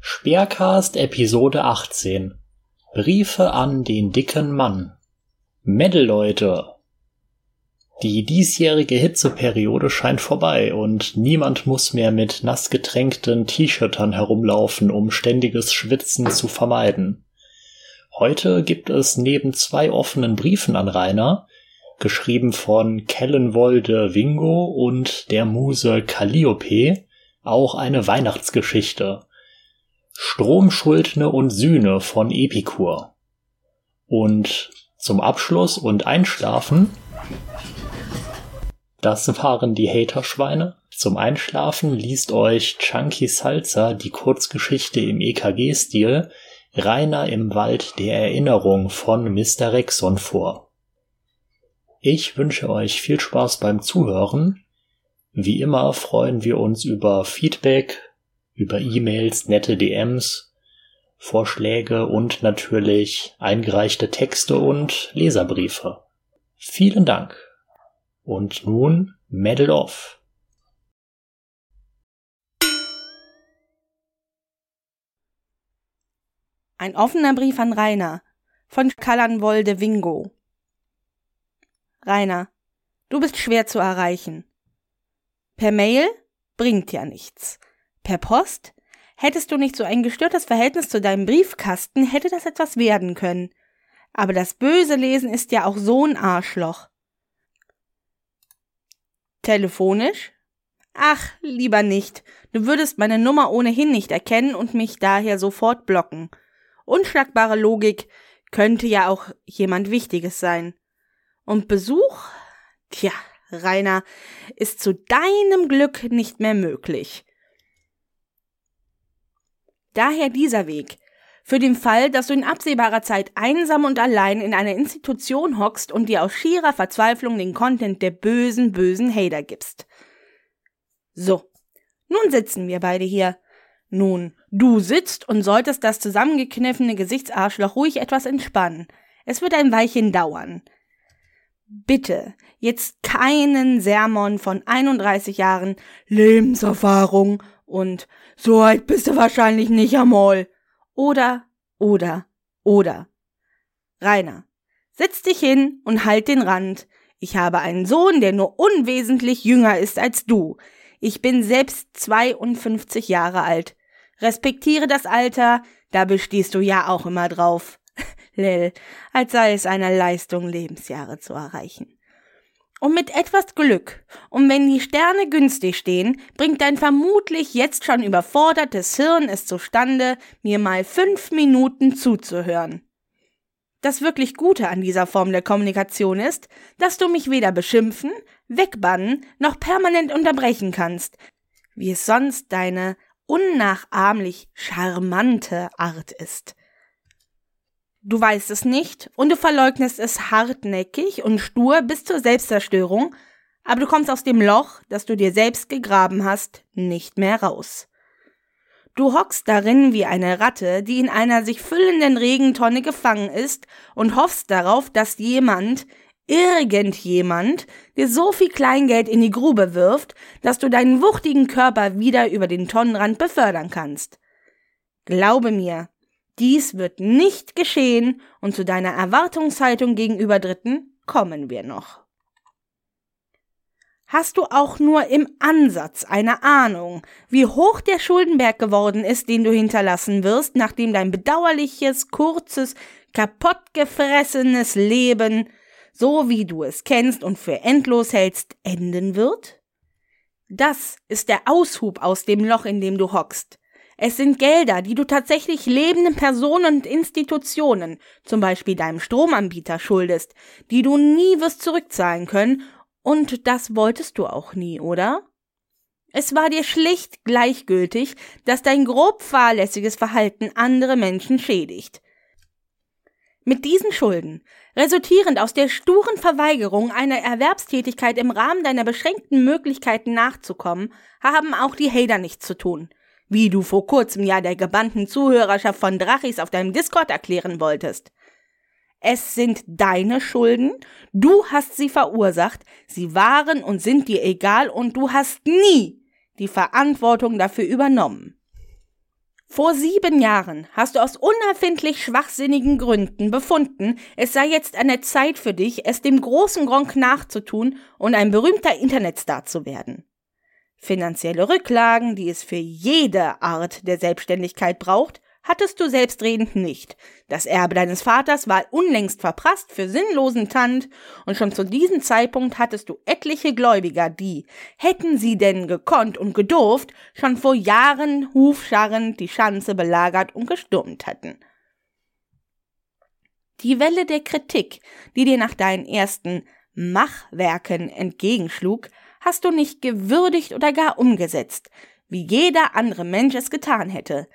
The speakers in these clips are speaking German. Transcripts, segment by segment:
Speercast Episode 18 Briefe an den dicken Mann. Metal-Leute. Die diesjährige Hitzeperiode scheint vorbei und niemand muss mehr mit nass getränkten T-Shirtern herumlaufen, um ständiges Schwitzen zu vermeiden. Heute gibt es neben zwei offenen Briefen an Rainer, geschrieben von Kellenwolde Wingo und der Muse Calliope, auch eine Weihnachtsgeschichte. Stromschuldne und Sühne von Epikur. Und zum Abschluss und Einschlafen, das waren die Haterschweine. Zum Einschlafen liest euch Chunky Salza die Kurzgeschichte im EKG-Stil Rainer im Wald der Erinnerung von Mr. Rexon vor. Ich wünsche euch viel Spaß beim Zuhören. Wie immer freuen wir uns über Feedback, über E-Mails, nette DMs, Vorschläge und natürlich eingereichte Texte und Leserbriefe. Vielen Dank. Und nun Medal Off. Ein offener Brief an Rainer von Kallanwolde Wingo. Rainer, du bist schwer zu erreichen. Per Mail bringt ja nichts. Per Post? Hättest du nicht so ein gestörtes Verhältnis zu deinem Briefkasten, hätte das etwas werden können. Aber das böse Lesen ist ja auch so ein Arschloch. Telefonisch? Ach, lieber nicht. Du würdest meine Nummer ohnehin nicht erkennen und mich daher sofort blocken. Unschlagbare Logik könnte ja auch jemand Wichtiges sein. Und Besuch? Tja, Rainer, ist zu deinem Glück nicht mehr möglich. Daher dieser Weg. Für den Fall, dass du in absehbarer Zeit einsam und allein in einer Institution hockst und dir aus schierer Verzweiflung den Content der bösen, bösen Hater gibst. So. Nun sitzen wir beide hier. Nun, du sitzt und solltest das zusammengekniffene Gesichtsarschloch ruhig etwas entspannen. Es wird ein Weilchen dauern. Bitte, jetzt keinen Sermon von 31 Jahren Lebenserfahrung und so alt bist du wahrscheinlich nicht einmal. Oder, oder, oder. Rainer, setz dich hin und halt den Rand. Ich habe einen Sohn, der nur unwesentlich jünger ist als du. Ich bin selbst 52 Jahre alt. Respektiere das Alter, da bestehst du ja auch immer drauf. Lel, als sei es eine Leistung, Lebensjahre zu erreichen. Und mit etwas Glück, und wenn die Sterne günstig stehen, bringt dein vermutlich jetzt schon überfordertes Hirn es zustande, mir mal fünf Minuten zuzuhören. Das wirklich Gute an dieser Form der Kommunikation ist, dass du mich weder beschimpfen, wegbannen, noch permanent unterbrechen kannst, wie es sonst deine unnachahmlich charmante Art ist. Du weißt es nicht und du verleugnest es hartnäckig und stur bis zur Selbstzerstörung, aber du kommst aus dem Loch, das du dir selbst gegraben hast, nicht mehr raus. Du hockst darin wie eine Ratte, die in einer sich füllenden Regentonne gefangen ist und hoffst darauf, dass jemand, irgendjemand, dir so viel Kleingeld in die Grube wirft, dass du deinen wuchtigen Körper wieder über den Tonnenrand befördern kannst. Glaube mir, dies wird nicht geschehen und zu deiner Erwartungshaltung gegenüber Dritten kommen wir noch. Hast du auch nur im Ansatz eine Ahnung, wie hoch der Schuldenberg geworden ist, den du hinterlassen wirst, nachdem dein bedauerliches, kurzes, kaputtgefressenes Leben, so wie du es kennst und für endlos hältst, enden wird? Das ist der Aushub aus dem Loch, in dem du hockst. Es sind Gelder, die du tatsächlich lebenden Personen und Institutionen, zum Beispiel deinem Stromanbieter, schuldest, die du nie wirst zurückzahlen können, und das wolltest du auch nie, oder? Es war dir schlicht gleichgültig, dass dein grob fahrlässiges Verhalten andere Menschen schädigt. Mit diesen Schulden, resultierend aus der sturen Verweigerung einer Erwerbstätigkeit im Rahmen deiner beschränkten Möglichkeiten nachzukommen, haben auch die Hater nichts zu tun wie du vor kurzem ja der gebannten Zuhörerschaft von Drachis auf deinem Discord erklären wolltest. Es sind deine Schulden, du hast sie verursacht, sie waren und sind dir egal und du hast nie die Verantwortung dafür übernommen. Vor sieben Jahren hast du aus unerfindlich schwachsinnigen Gründen befunden, es sei jetzt an der Zeit für dich, es dem großen Gronk nachzutun und ein berühmter Internetstar zu werden. Finanzielle Rücklagen, die es für jede Art der Selbstständigkeit braucht, hattest du selbstredend nicht. Das Erbe deines Vaters war unlängst verprasst für sinnlosen Tand, und schon zu diesem Zeitpunkt hattest du etliche Gläubiger, die, hätten sie denn gekonnt und gedurft, schon vor Jahren hufscharrend die Schanze belagert und gestürmt hätten. Die Welle der Kritik, die dir nach deinen ersten Machwerken entgegenschlug, hast du nicht gewürdigt oder gar umgesetzt, wie jeder andere Mensch es getan hätte.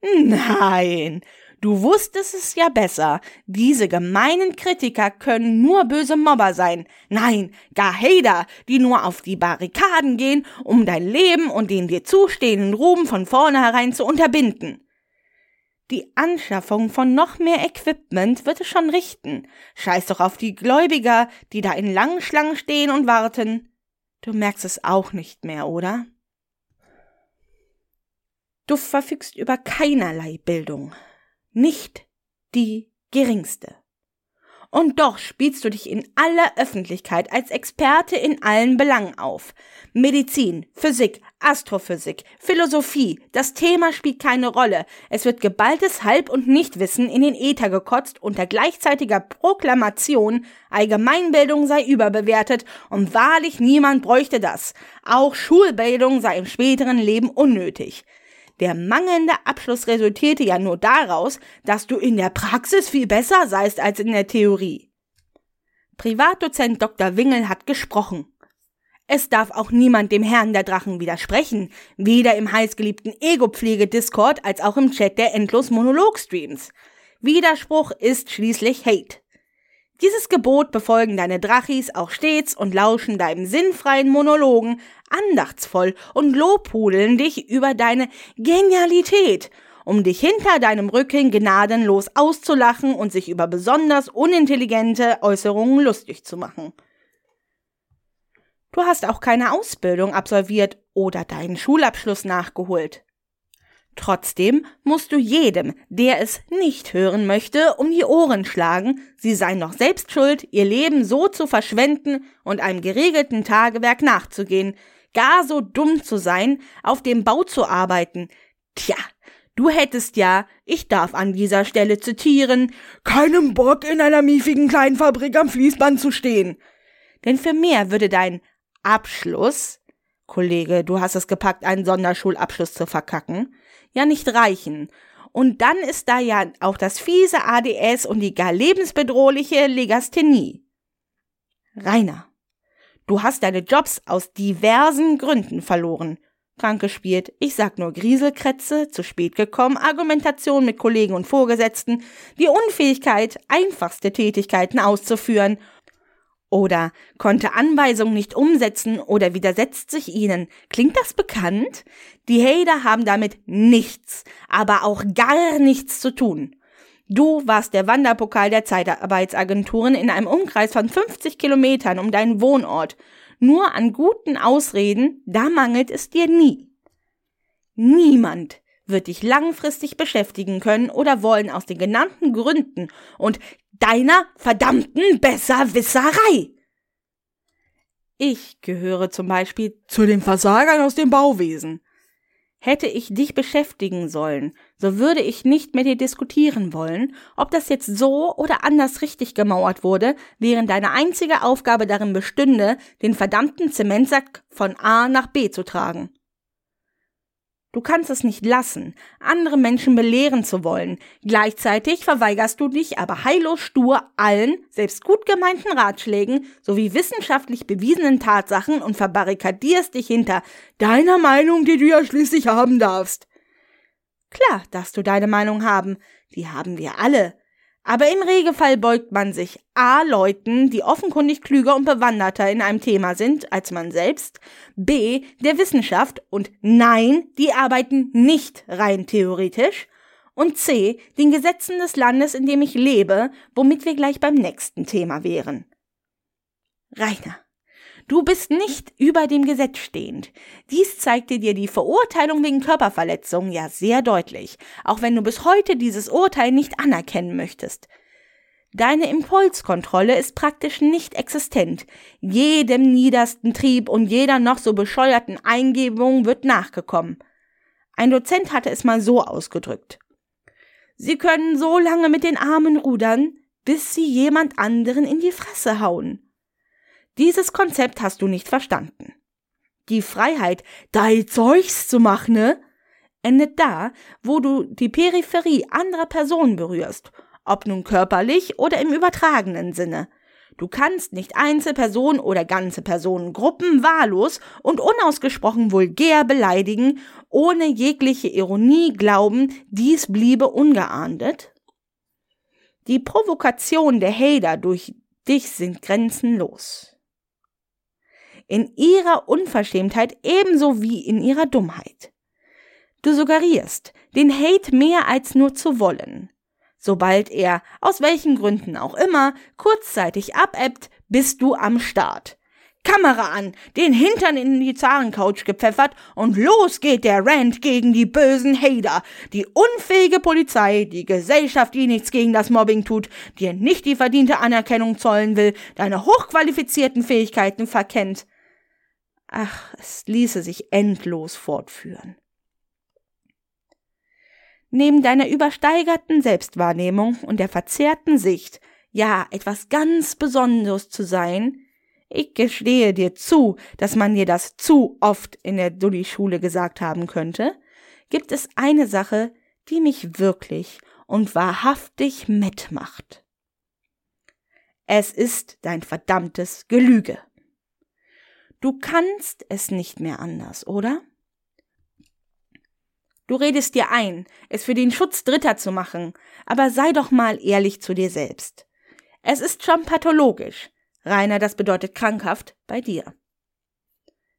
Nein, du wusstest es ja besser. Diese gemeinen Kritiker können nur böse Mobber sein. Nein, gar Hater, die nur auf die Barrikaden gehen, um dein Leben und den dir zustehenden Ruhm von vornherein zu unterbinden. Die Anschaffung von noch mehr Equipment wird es schon richten. Scheiß doch auf die Gläubiger, die da in langen Schlangen stehen und warten. Du merkst es auch nicht mehr, oder? Du verfügst über keinerlei Bildung, nicht die geringste. Und doch spielst du dich in aller Öffentlichkeit als Experte in allen Belangen auf. Medizin, Physik, Astrophysik, Philosophie, das Thema spielt keine Rolle. Es wird geballtes Halb- und Nichtwissen in den Äther gekotzt unter gleichzeitiger Proklamation, Allgemeinbildung sei überbewertet und wahrlich niemand bräuchte das. Auch Schulbildung sei im späteren Leben unnötig. Der mangelnde Abschluss resultierte ja nur daraus, dass du in der Praxis viel besser seist als in der Theorie. Privatdozent Dr. Wingel hat gesprochen. Es darf auch niemand dem Herrn der Drachen widersprechen, weder im heißgeliebten Ego-Pflege-Discord als auch im Chat der endlos Monolog-Streams. Widerspruch ist schließlich Hate. Dieses Gebot befolgen deine Drachis auch stets und lauschen deinem sinnfreien Monologen andachtsvoll und lobhudeln dich über deine Genialität, um dich hinter deinem Rücken gnadenlos auszulachen und sich über besonders unintelligente Äußerungen lustig zu machen. Du hast auch keine Ausbildung absolviert oder deinen Schulabschluss nachgeholt. Trotzdem musst du jedem, der es nicht hören möchte, um die Ohren schlagen, sie seien noch selbst schuld, ihr Leben so zu verschwenden und einem geregelten Tagewerk nachzugehen, gar so dumm zu sein, auf dem Bau zu arbeiten. Tja, du hättest ja, ich darf an dieser Stelle zitieren, keinem Bock in einer miefigen kleinen Fabrik am Fließband zu stehen. Denn für mehr würde dein Abschluss, Kollege, du hast es gepackt, einen Sonderschulabschluss zu verkacken, ja nicht reichen. Und dann ist da ja auch das fiese ADS und die gar lebensbedrohliche Legasthenie. Rainer, du hast deine Jobs aus diversen Gründen verloren. Krank gespielt, ich sag nur Grieselkrätze, zu spät gekommen, Argumentation mit Kollegen und Vorgesetzten, die Unfähigkeit, einfachste Tätigkeiten auszuführen oder konnte Anweisungen nicht umsetzen oder widersetzt sich ihnen. Klingt das bekannt? Die Hader haben damit nichts, aber auch gar nichts zu tun. Du warst der Wanderpokal der Zeitarbeitsagenturen in einem Umkreis von 50 Kilometern um deinen Wohnort. Nur an guten Ausreden, da mangelt es dir nie. Niemand wird dich langfristig beschäftigen können oder wollen aus den genannten Gründen und deiner verdammten Besserwisserei. Ich gehöre zum Beispiel zu den Versagern aus dem Bauwesen. Hätte ich dich beschäftigen sollen, so würde ich nicht mit dir diskutieren wollen, ob das jetzt so oder anders richtig gemauert wurde, während deine einzige Aufgabe darin bestünde, den verdammten Zementsack von A nach B zu tragen. Du kannst es nicht lassen, andere Menschen belehren zu wollen. Gleichzeitig verweigerst du dich aber heillos stur allen, selbst gut gemeinten Ratschlägen sowie wissenschaftlich bewiesenen Tatsachen und verbarrikadierst dich hinter deiner Meinung, die du ja schließlich haben darfst. Klar darfst du deine Meinung haben, die haben wir alle. Aber im Regelfall beugt man sich A Leuten, die offenkundig klüger und bewanderter in einem Thema sind als man selbst, B der Wissenschaft und nein, die arbeiten nicht rein theoretisch und C den Gesetzen des Landes, in dem ich lebe, womit wir gleich beim nächsten Thema wären. Rainer, Du bist nicht über dem Gesetz stehend. Dies zeigte dir die Verurteilung wegen Körperverletzung ja sehr deutlich, auch wenn du bis heute dieses Urteil nicht anerkennen möchtest. Deine Impulskontrolle ist praktisch nicht existent. Jedem niedersten Trieb und jeder noch so bescheuerten Eingebung wird nachgekommen. Ein Dozent hatte es mal so ausgedrückt. Sie können so lange mit den Armen rudern, bis sie jemand anderen in die Fresse hauen. Dieses Konzept hast du nicht verstanden. Die Freiheit, dein Zeugs zu machen, ne, endet da, wo du die Peripherie anderer Personen berührst ob nun körperlich oder im übertragenen Sinne. Du kannst nicht Einzelpersonen oder ganze Personengruppen wahllos und unausgesprochen vulgär beleidigen, ohne jegliche Ironie glauben, dies bliebe ungeahndet. Die Provokation der Hater durch dich sind grenzenlos. In ihrer Unverschämtheit ebenso wie in ihrer Dummheit. Du suggerierst, den Hate mehr als nur zu wollen. Sobald er, aus welchen Gründen auch immer, kurzzeitig abebbt, bist du am Start. Kamera an, den Hintern in die Zarencouch gepfeffert und los geht der Rant gegen die bösen Hater, die unfähige Polizei, die Gesellschaft, die nichts gegen das Mobbing tut, dir nicht die verdiente Anerkennung zollen will, deine hochqualifizierten Fähigkeiten verkennt. Ach, es ließe sich endlos fortführen. Neben deiner übersteigerten Selbstwahrnehmung und der verzerrten Sicht, ja, etwas ganz Besonderes zu sein, ich gestehe dir zu, dass man dir das zu oft in der Dulli-Schule gesagt haben könnte, gibt es eine Sache, die mich wirklich und wahrhaftig mitmacht. Es ist dein verdammtes Gelüge. Du kannst es nicht mehr anders, oder? Du redest dir ein, es für den Schutz Dritter zu machen, aber sei doch mal ehrlich zu dir selbst. Es ist schon pathologisch. Rainer, das bedeutet krankhaft bei dir.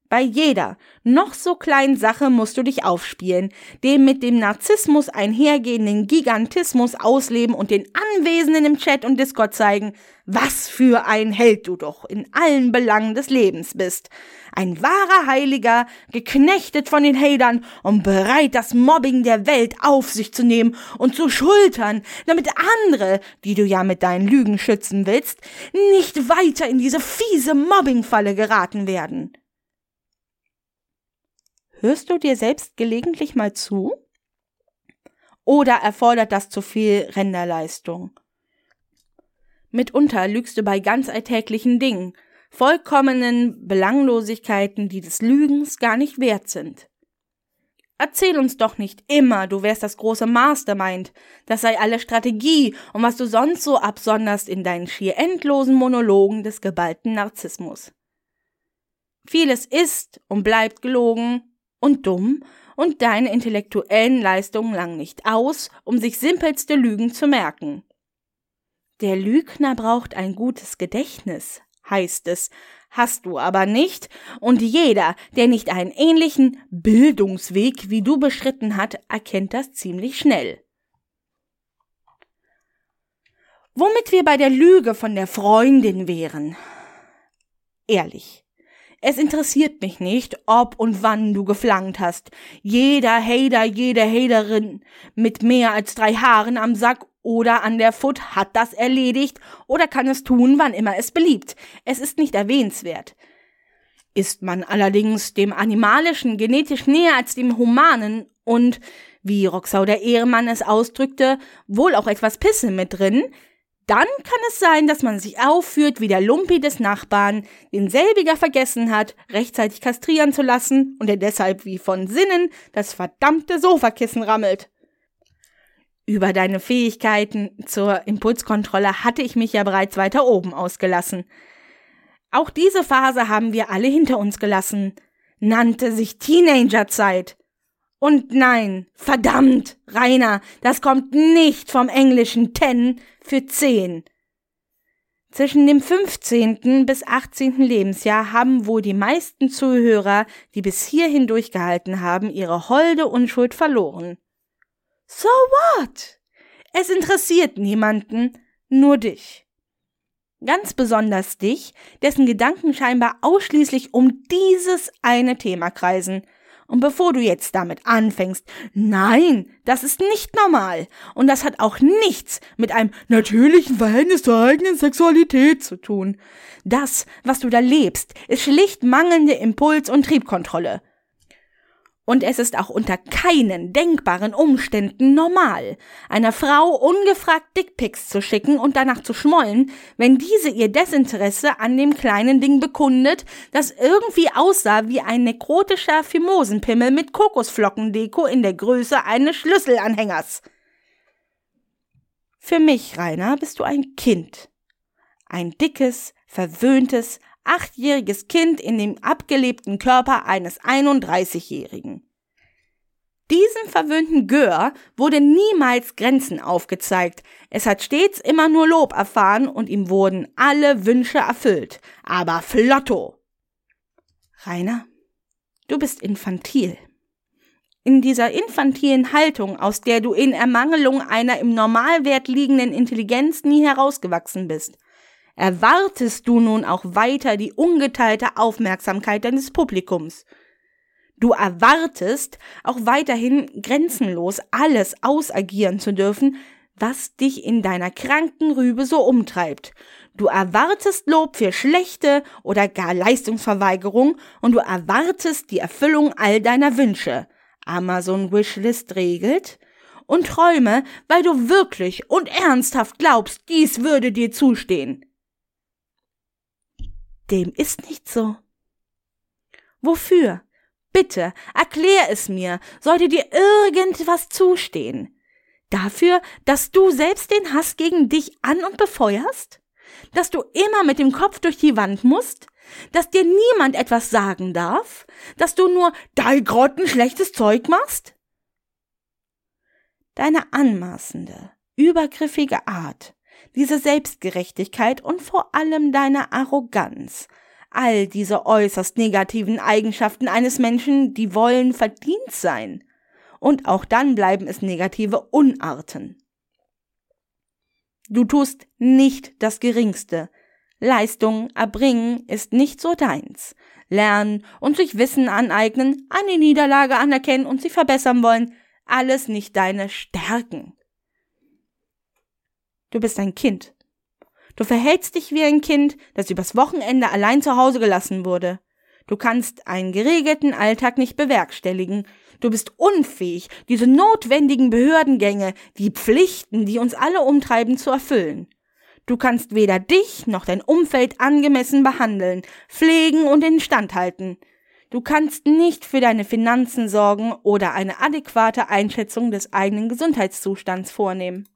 Bei jeder, noch so kleinen Sache musst du dich aufspielen, dem mit dem Narzissmus einhergehenden Gigantismus ausleben und den Anwesenden im Chat und Discord zeigen, was für ein Held du doch in allen Belangen des Lebens bist. Ein wahrer Heiliger, geknechtet von den Hatern und bereit, das Mobbing der Welt auf sich zu nehmen und zu schultern, damit andere, die du ja mit deinen Lügen schützen willst, nicht weiter in diese fiese Mobbingfalle geraten werden. Hörst du dir selbst gelegentlich mal zu? Oder erfordert das zu viel Renderleistung? Mitunter lügst du bei ganz alltäglichen Dingen, vollkommenen Belanglosigkeiten, die des Lügens gar nicht wert sind. Erzähl uns doch nicht immer, du wärst das große Mastermind, das sei alle Strategie und was du sonst so absonderst in deinen schier endlosen Monologen des geballten Narzissmus. Vieles ist und bleibt gelogen, und dumm und deine intellektuellen Leistungen lang nicht aus, um sich simpelste Lügen zu merken. Der Lügner braucht ein gutes Gedächtnis, heißt es, hast du aber nicht, und jeder, der nicht einen ähnlichen Bildungsweg wie du beschritten hat, erkennt das ziemlich schnell. Womit wir bei der Lüge von der Freundin wären. Ehrlich, es interessiert mich nicht, ob und wann du geflankt hast. Jeder Hater, jede Haterin mit mehr als drei Haaren am Sack oder an der Foot hat das erledigt oder kann es tun, wann immer es beliebt. Es ist nicht erwähnenswert. Ist man allerdings dem Animalischen genetisch näher als dem Humanen und, wie Roxau der Ehemann es ausdrückte, wohl auch etwas Pisse mit drin, dann kann es sein, dass man sich aufführt wie der Lumpi des Nachbarn, den selbiger vergessen hat, rechtzeitig kastrieren zu lassen und der deshalb wie von Sinnen das verdammte Sofakissen rammelt. Über deine Fähigkeiten zur Impulskontrolle hatte ich mich ja bereits weiter oben ausgelassen. Auch diese Phase haben wir alle hinter uns gelassen. Nannte sich Teenagerzeit. Und nein, verdammt, Rainer, das kommt nicht vom englischen ten für zehn. Zwischen dem 15. bis 18. Lebensjahr haben wohl die meisten Zuhörer, die bis hierhin durchgehalten haben, ihre holde Unschuld verloren. So what? Es interessiert niemanden, nur dich. Ganz besonders dich, dessen Gedanken scheinbar ausschließlich um dieses eine Thema kreisen. Und bevor du jetzt damit anfängst, nein, das ist nicht normal. Und das hat auch nichts mit einem natürlichen Verhältnis zur eigenen Sexualität zu tun. Das, was du da lebst, ist schlicht mangelnde Impuls- und Triebkontrolle. Und es ist auch unter keinen denkbaren Umständen normal, einer Frau ungefragt Dickpics zu schicken und danach zu schmollen, wenn diese ihr Desinteresse an dem kleinen Ding bekundet, das irgendwie aussah wie ein nekrotischer Fimosenpimmel mit Kokosflockendeko in der Größe eines Schlüsselanhängers. Für mich, Rainer, bist du ein Kind. Ein dickes, verwöhntes, achtjähriges Kind in dem abgelebten Körper eines 31-Jährigen. Diesem verwöhnten Gör wurde niemals Grenzen aufgezeigt. Es hat stets immer nur Lob erfahren und ihm wurden alle Wünsche erfüllt. Aber Flotto! Rainer, du bist infantil. In dieser infantilen Haltung, aus der du in Ermangelung einer im Normalwert liegenden Intelligenz nie herausgewachsen bist, erwartest du nun auch weiter die ungeteilte Aufmerksamkeit deines Publikums. Du erwartest auch weiterhin grenzenlos alles ausagieren zu dürfen, was dich in deiner kranken Rübe so umtreibt. Du erwartest Lob für schlechte oder gar Leistungsverweigerung und du erwartest die Erfüllung all deiner Wünsche. Amazon Wishlist regelt und träume, weil du wirklich und ernsthaft glaubst, dies würde dir zustehen. Dem ist nicht so. Wofür? Bitte, erklär es mir, sollte dir irgendwas zustehen. Dafür, dass du selbst den Hass gegen dich an und befeuerst? Dass du immer mit dem Kopf durch die Wand musst? Dass dir niemand etwas sagen darf? Dass du nur dein Grotten schlechtes Zeug machst? Deine anmaßende, übergriffige Art diese Selbstgerechtigkeit und vor allem deine Arroganz, all diese äußerst negativen Eigenschaften eines Menschen, die wollen verdient sein. Und auch dann bleiben es negative Unarten. Du tust nicht das Geringste. Leistung erbringen ist nicht so deins. Lernen und sich Wissen aneignen, eine Niederlage anerkennen und sie verbessern wollen, alles nicht deine Stärken. Du bist ein Kind. Du verhältst dich wie ein Kind, das übers Wochenende allein zu Hause gelassen wurde. Du kannst einen geregelten Alltag nicht bewerkstelligen. Du bist unfähig, diese notwendigen Behördengänge, die Pflichten, die uns alle umtreiben, zu erfüllen. Du kannst weder dich noch dein Umfeld angemessen behandeln, pflegen und instand halten. Du kannst nicht für deine Finanzen sorgen oder eine adäquate Einschätzung des eigenen Gesundheitszustands vornehmen.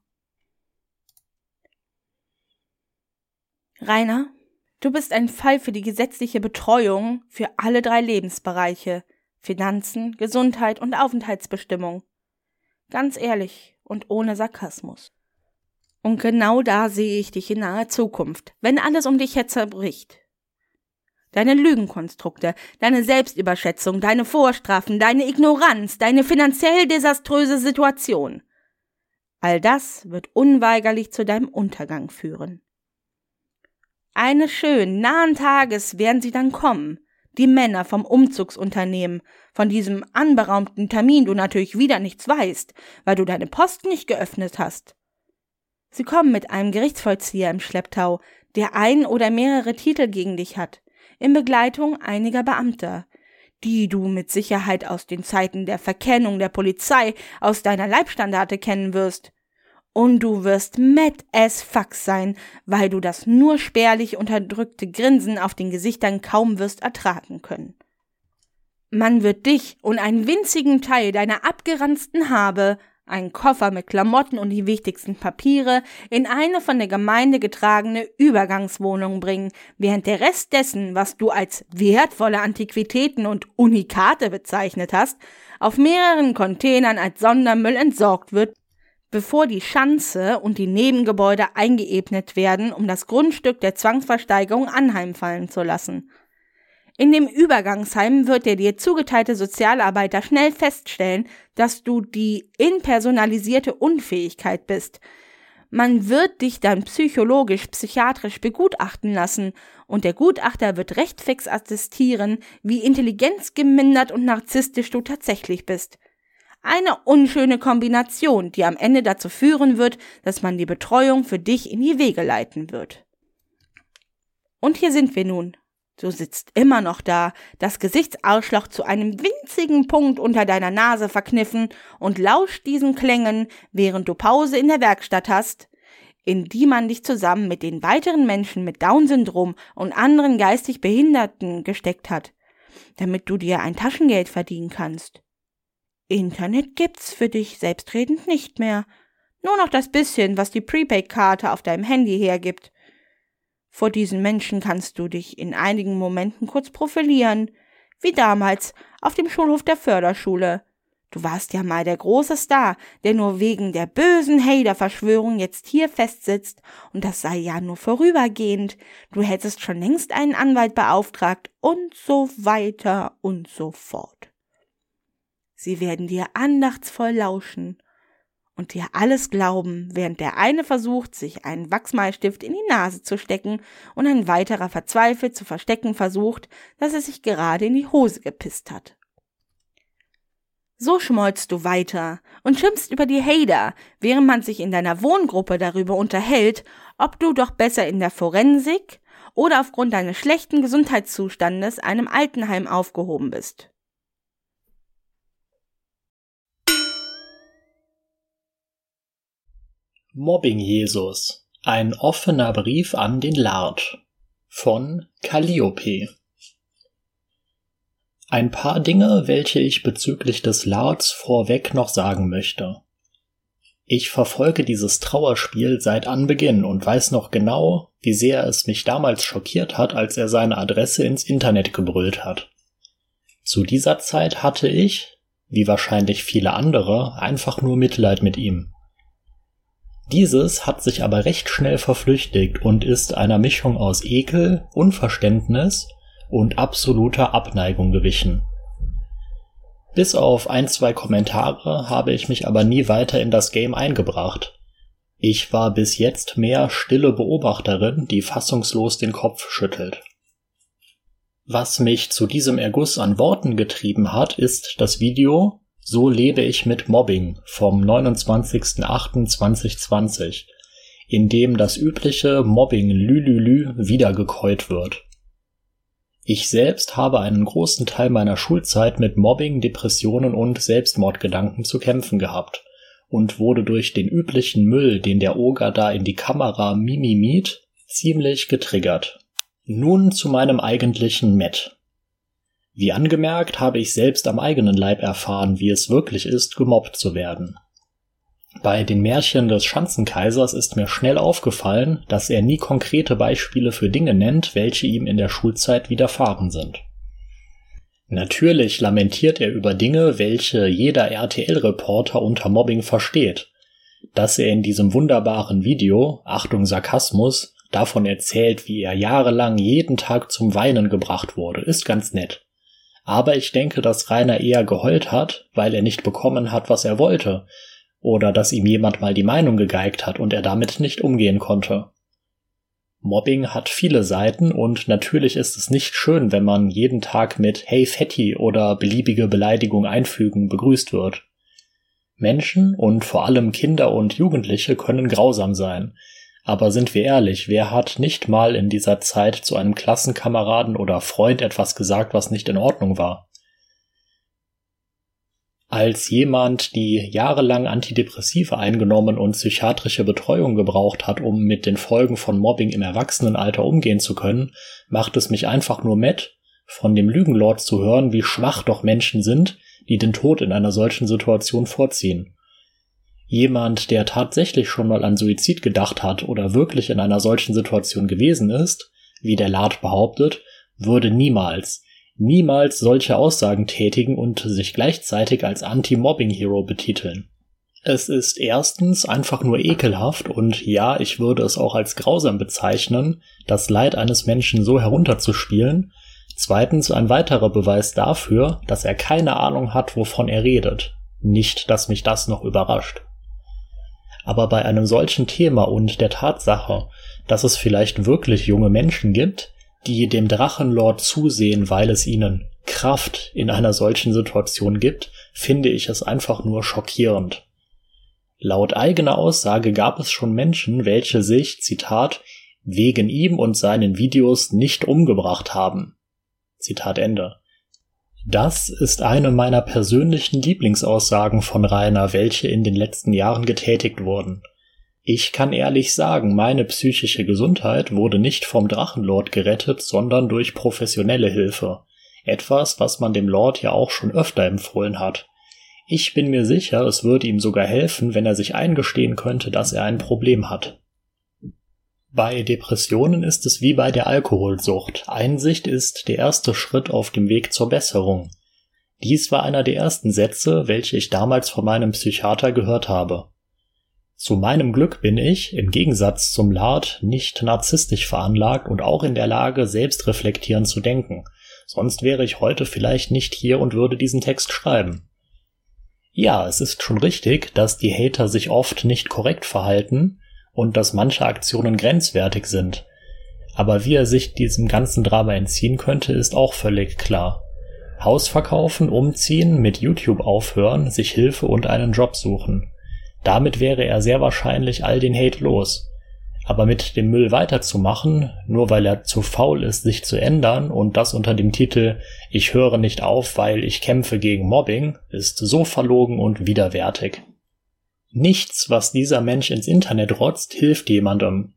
Rainer, du bist ein Fall für die gesetzliche Betreuung für alle drei Lebensbereiche Finanzen, Gesundheit und Aufenthaltsbestimmung. Ganz ehrlich und ohne Sarkasmus. Und genau da sehe ich dich in naher Zukunft, wenn alles um dich her zerbricht. Deine Lügenkonstrukte, deine Selbstüberschätzung, deine Vorstrafen, deine Ignoranz, deine finanziell desaströse Situation. All das wird unweigerlich zu deinem Untergang führen. Eines schönen, nahen Tages werden sie dann kommen. Die Männer vom Umzugsunternehmen, von diesem anberaumten Termin du natürlich wieder nichts weißt, weil du deine Post nicht geöffnet hast. Sie kommen mit einem Gerichtsvollzieher im Schlepptau, der ein oder mehrere Titel gegen dich hat, in Begleitung einiger Beamter, die du mit Sicherheit aus den Zeiten der Verkennung der Polizei aus deiner Leibstandarte kennen wirst. Und du wirst mad as fuck sein, weil du das nur spärlich unterdrückte Grinsen auf den Gesichtern kaum wirst ertragen können. Man wird dich und einen winzigen Teil deiner abgeranzten Habe, einen Koffer mit Klamotten und die wichtigsten Papiere, in eine von der Gemeinde getragene Übergangswohnung bringen, während der Rest dessen, was du als wertvolle Antiquitäten und Unikate bezeichnet hast, auf mehreren Containern als Sondermüll entsorgt wird, bevor die Schanze und die Nebengebäude eingeebnet werden, um das Grundstück der Zwangsversteigerung anheimfallen zu lassen. In dem Übergangsheim wird der dir zugeteilte Sozialarbeiter schnell feststellen, dass du die inpersonalisierte Unfähigkeit bist. Man wird dich dann psychologisch, psychiatrisch begutachten lassen und der Gutachter wird recht fix attestieren, wie intelligenzgemindert und narzisstisch du tatsächlich bist. Eine unschöne Kombination, die am Ende dazu führen wird, dass man die Betreuung für dich in die Wege leiten wird. Und hier sind wir nun. Du sitzt immer noch da, das Gesichtsarschloch zu einem winzigen Punkt unter deiner Nase verkniffen und lauscht diesen Klängen, während du Pause in der Werkstatt hast, in die man dich zusammen mit den weiteren Menschen mit Down-Syndrom und anderen geistig Behinderten gesteckt hat, damit du dir ein Taschengeld verdienen kannst. Internet gibt's für dich selbstredend nicht mehr. Nur noch das bisschen, was die Prepaid-Karte auf deinem Handy hergibt. Vor diesen Menschen kannst du dich in einigen Momenten kurz profilieren, wie damals auf dem Schulhof der Förderschule. Du warst ja mal der große Star, der nur wegen der bösen Hader-Verschwörung jetzt hier festsitzt, und das sei ja nur vorübergehend. Du hättest schon längst einen Anwalt beauftragt und so weiter und so fort. Sie werden dir andachtsvoll lauschen und dir alles glauben, während der eine versucht, sich einen Wachsmalstift in die Nase zu stecken und ein weiterer verzweifelt zu verstecken versucht, dass er sich gerade in die Hose gepisst hat. So schmolzt du weiter und schimpfst über die Hader, während man sich in deiner Wohngruppe darüber unterhält, ob du doch besser in der Forensik oder aufgrund deines schlechten Gesundheitszustandes einem Altenheim aufgehoben bist. Mobbing Jesus. Ein offener Brief an den Lard von Calliope. Ein paar Dinge, welche ich bezüglich des Lards vorweg noch sagen möchte. Ich verfolge dieses Trauerspiel seit Anbeginn und weiß noch genau, wie sehr es mich damals schockiert hat, als er seine Adresse ins Internet gebrüllt hat. Zu dieser Zeit hatte ich, wie wahrscheinlich viele andere, einfach nur Mitleid mit ihm. Dieses hat sich aber recht schnell verflüchtigt und ist einer Mischung aus Ekel, Unverständnis und absoluter Abneigung gewichen. Bis auf ein, zwei Kommentare habe ich mich aber nie weiter in das Game eingebracht. Ich war bis jetzt mehr stille Beobachterin, die fassungslos den Kopf schüttelt. Was mich zu diesem Erguss an Worten getrieben hat, ist das Video, so lebe ich mit Mobbing vom 29.08.2020, in dem das übliche Mobbing Lülülü wiedergekäut wird. Ich selbst habe einen großen Teil meiner Schulzeit mit Mobbing, Depressionen und Selbstmordgedanken zu kämpfen gehabt und wurde durch den üblichen Müll, den der Oger da in die Kamera mimimiet, ziemlich getriggert. Nun zu meinem eigentlichen Met. Wie angemerkt, habe ich selbst am eigenen Leib erfahren, wie es wirklich ist, gemobbt zu werden. Bei den Märchen des Schanzenkaisers ist mir schnell aufgefallen, dass er nie konkrete Beispiele für Dinge nennt, welche ihm in der Schulzeit widerfahren sind. Natürlich lamentiert er über Dinge, welche jeder RTL-Reporter unter Mobbing versteht. Dass er in diesem wunderbaren Video, Achtung Sarkasmus, davon erzählt, wie er jahrelang jeden Tag zum Weinen gebracht wurde, ist ganz nett. Aber ich denke, dass Rainer eher geheult hat, weil er nicht bekommen hat, was er wollte, oder dass ihm jemand mal die Meinung gegeigt hat und er damit nicht umgehen konnte. Mobbing hat viele Seiten und natürlich ist es nicht schön, wenn man jeden Tag mit Hey Fetti oder beliebige Beleidigung einfügen begrüßt wird. Menschen und vor allem Kinder und Jugendliche können grausam sein, aber sind wir ehrlich, wer hat nicht mal in dieser Zeit zu einem Klassenkameraden oder Freund etwas gesagt, was nicht in Ordnung war? Als jemand, die jahrelang Antidepressive eingenommen und psychiatrische Betreuung gebraucht hat, um mit den Folgen von Mobbing im Erwachsenenalter umgehen zu können, macht es mich einfach nur mett, von dem Lügenlord zu hören, wie schwach doch Menschen sind, die den Tod in einer solchen Situation vorziehen. Jemand, der tatsächlich schon mal an Suizid gedacht hat oder wirklich in einer solchen Situation gewesen ist, wie der Lard behauptet, würde niemals, niemals solche Aussagen tätigen und sich gleichzeitig als Anti-Mobbing-Hero betiteln. Es ist erstens einfach nur ekelhaft und ja, ich würde es auch als grausam bezeichnen, das Leid eines Menschen so herunterzuspielen. Zweitens ein weiterer Beweis dafür, dass er keine Ahnung hat, wovon er redet. Nicht, dass mich das noch überrascht. Aber bei einem solchen Thema und der Tatsache, dass es vielleicht wirklich junge Menschen gibt, die dem Drachenlord zusehen, weil es ihnen Kraft in einer solchen Situation gibt, finde ich es einfach nur schockierend. Laut eigener Aussage gab es schon Menschen, welche sich, Zitat, wegen ihm und seinen Videos nicht umgebracht haben. Zitat Ende. Das ist eine meiner persönlichen Lieblingsaussagen von Rainer, welche in den letzten Jahren getätigt wurden. Ich kann ehrlich sagen, meine psychische Gesundheit wurde nicht vom Drachenlord gerettet, sondern durch professionelle Hilfe. Etwas, was man dem Lord ja auch schon öfter empfohlen hat. Ich bin mir sicher, es würde ihm sogar helfen, wenn er sich eingestehen könnte, dass er ein Problem hat. Bei Depressionen ist es wie bei der Alkoholsucht. Einsicht ist der erste Schritt auf dem Weg zur Besserung. Dies war einer der ersten Sätze, welche ich damals von meinem Psychiater gehört habe. Zu meinem Glück bin ich, im Gegensatz zum Lard, nicht narzisstisch veranlagt und auch in der Lage, selbstreflektierend zu denken. Sonst wäre ich heute vielleicht nicht hier und würde diesen Text schreiben. Ja, es ist schon richtig, dass die Hater sich oft nicht korrekt verhalten und dass manche Aktionen grenzwertig sind. Aber wie er sich diesem ganzen Drama entziehen könnte, ist auch völlig klar. Haus verkaufen, umziehen, mit YouTube aufhören, sich Hilfe und einen Job suchen. Damit wäre er sehr wahrscheinlich all den Hate los. Aber mit dem Müll weiterzumachen, nur weil er zu faul ist, sich zu ändern und das unter dem Titel Ich höre nicht auf, weil ich kämpfe gegen Mobbing, ist so verlogen und widerwärtig. Nichts, was dieser Mensch ins Internet rotzt, hilft jemandem.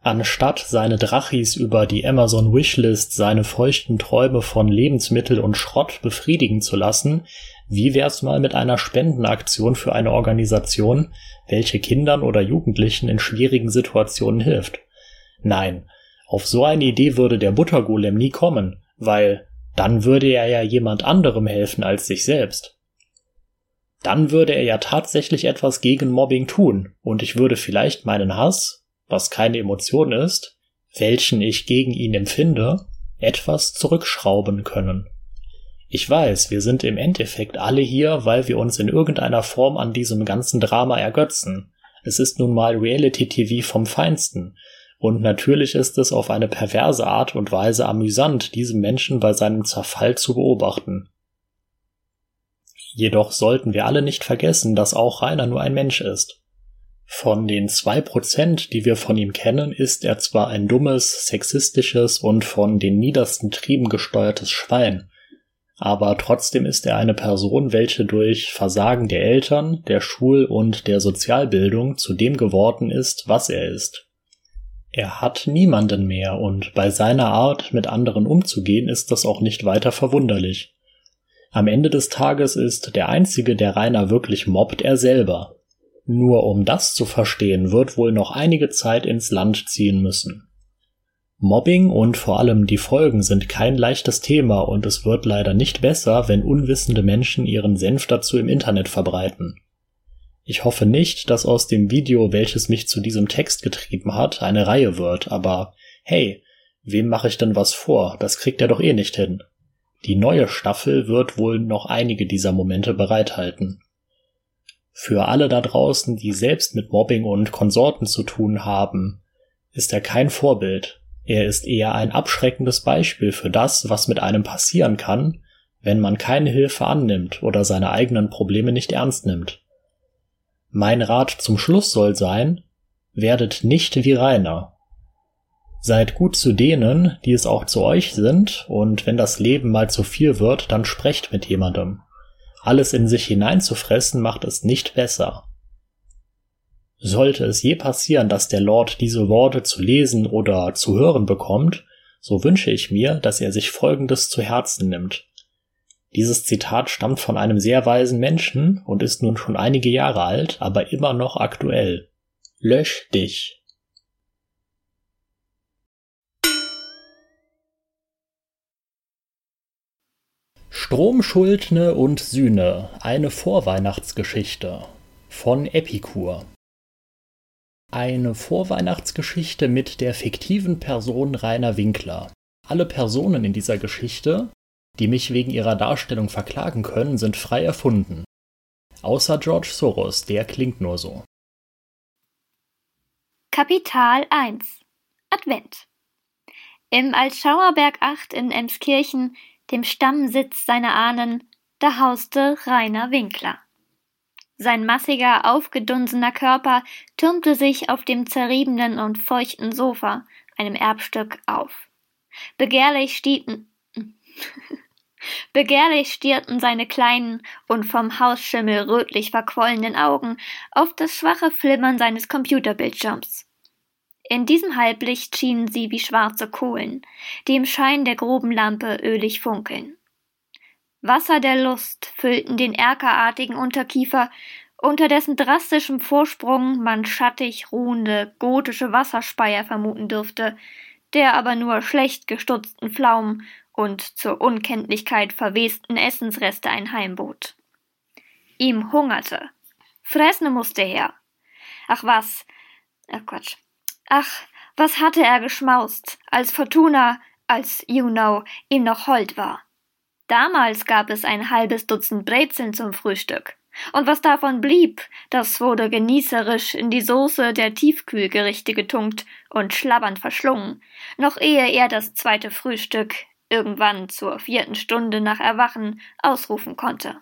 Anstatt seine Drachis über die Amazon Wishlist seine feuchten Träume von Lebensmittel und Schrott befriedigen zu lassen, wie wär's mal mit einer Spendenaktion für eine Organisation, welche Kindern oder Jugendlichen in schwierigen Situationen hilft? Nein, auf so eine Idee würde der Buttergolem nie kommen, weil dann würde er ja jemand anderem helfen als sich selbst. Dann würde er ja tatsächlich etwas gegen Mobbing tun, und ich würde vielleicht meinen Hass, was keine Emotion ist, welchen ich gegen ihn empfinde, etwas zurückschrauben können. Ich weiß, wir sind im Endeffekt alle hier, weil wir uns in irgendeiner Form an diesem ganzen Drama ergötzen. Es ist nun mal Reality TV vom Feinsten. Und natürlich ist es auf eine perverse Art und Weise amüsant, diesen Menschen bei seinem Zerfall zu beobachten. Jedoch sollten wir alle nicht vergessen, dass auch Rainer nur ein Mensch ist. Von den zwei Prozent, die wir von ihm kennen, ist er zwar ein dummes, sexistisches und von den niedersten Trieben gesteuertes Schwein, aber trotzdem ist er eine Person, welche durch Versagen der Eltern, der Schul- und der Sozialbildung zu dem geworden ist, was er ist. Er hat niemanden mehr und bei seiner Art, mit anderen umzugehen, ist das auch nicht weiter verwunderlich. Am Ende des Tages ist der Einzige, der Rainer wirklich mobbt, er selber. Nur um das zu verstehen, wird wohl noch einige Zeit ins Land ziehen müssen. Mobbing und vor allem die Folgen sind kein leichtes Thema und es wird leider nicht besser, wenn unwissende Menschen ihren Senf dazu im Internet verbreiten. Ich hoffe nicht, dass aus dem Video, welches mich zu diesem Text getrieben hat, eine Reihe wird, aber hey, wem mache ich denn was vor? Das kriegt er doch eh nicht hin. Die neue Staffel wird wohl noch einige dieser Momente bereithalten. Für alle da draußen, die selbst mit Mobbing und Konsorten zu tun haben, ist er kein Vorbild, er ist eher ein abschreckendes Beispiel für das, was mit einem passieren kann, wenn man keine Hilfe annimmt oder seine eigenen Probleme nicht ernst nimmt. Mein Rat zum Schluss soll sein, werdet nicht wie Rainer. Seid gut zu denen, die es auch zu euch sind, und wenn das Leben mal zu viel wird, dann sprecht mit jemandem. Alles in sich hineinzufressen macht es nicht besser. Sollte es je passieren, dass der Lord diese Worte zu lesen oder zu hören bekommt, so wünsche ich mir, dass er sich Folgendes zu Herzen nimmt. Dieses Zitat stammt von einem sehr weisen Menschen und ist nun schon einige Jahre alt, aber immer noch aktuell. Lösch dich. Stromschuldne und Sühne, eine Vorweihnachtsgeschichte von Epikur. Eine Vorweihnachtsgeschichte mit der fiktiven Person Rainer Winkler. Alle Personen in dieser Geschichte, die mich wegen ihrer Darstellung verklagen können, sind frei erfunden. Außer George Soros, der klingt nur so. Kapital 1 Advent Im Altschauerberg 8 in Emskirchen, dem Stammsitz seiner Ahnen, da hauste Rainer Winkler. Sein massiger, aufgedunsener Körper türmte sich auf dem zerriebenen und feuchten Sofa, einem Erbstück, auf. Begehrlich stieten, Begehrlich stierten seine kleinen und vom Hausschimmel rötlich verquollenen Augen auf das schwache Flimmern seines Computerbildschirms. In diesem Halblicht schienen sie wie schwarze Kohlen, die im Schein der groben Lampe ölig funkeln. Wasser der Lust füllten den erkerartigen Unterkiefer, unter dessen drastischem Vorsprung man schattig ruhende gotische Wasserspeier vermuten dürfte, der aber nur schlecht gestutzten Pflaumen und zur Unkenntlichkeit verwesten Essensreste einheimbot. Ihm hungerte. Fressen musste her. Ach was, ach Quatsch. Ach, was hatte er geschmaust, als Fortuna, als you know, ihm noch hold war. Damals gab es ein halbes Dutzend Brezeln zum Frühstück. Und was davon blieb, das wurde genießerisch in die Soße der Tiefkühlgerichte getunkt und schlabbernd verschlungen, noch ehe er das zweite Frühstück irgendwann zur vierten Stunde nach Erwachen ausrufen konnte.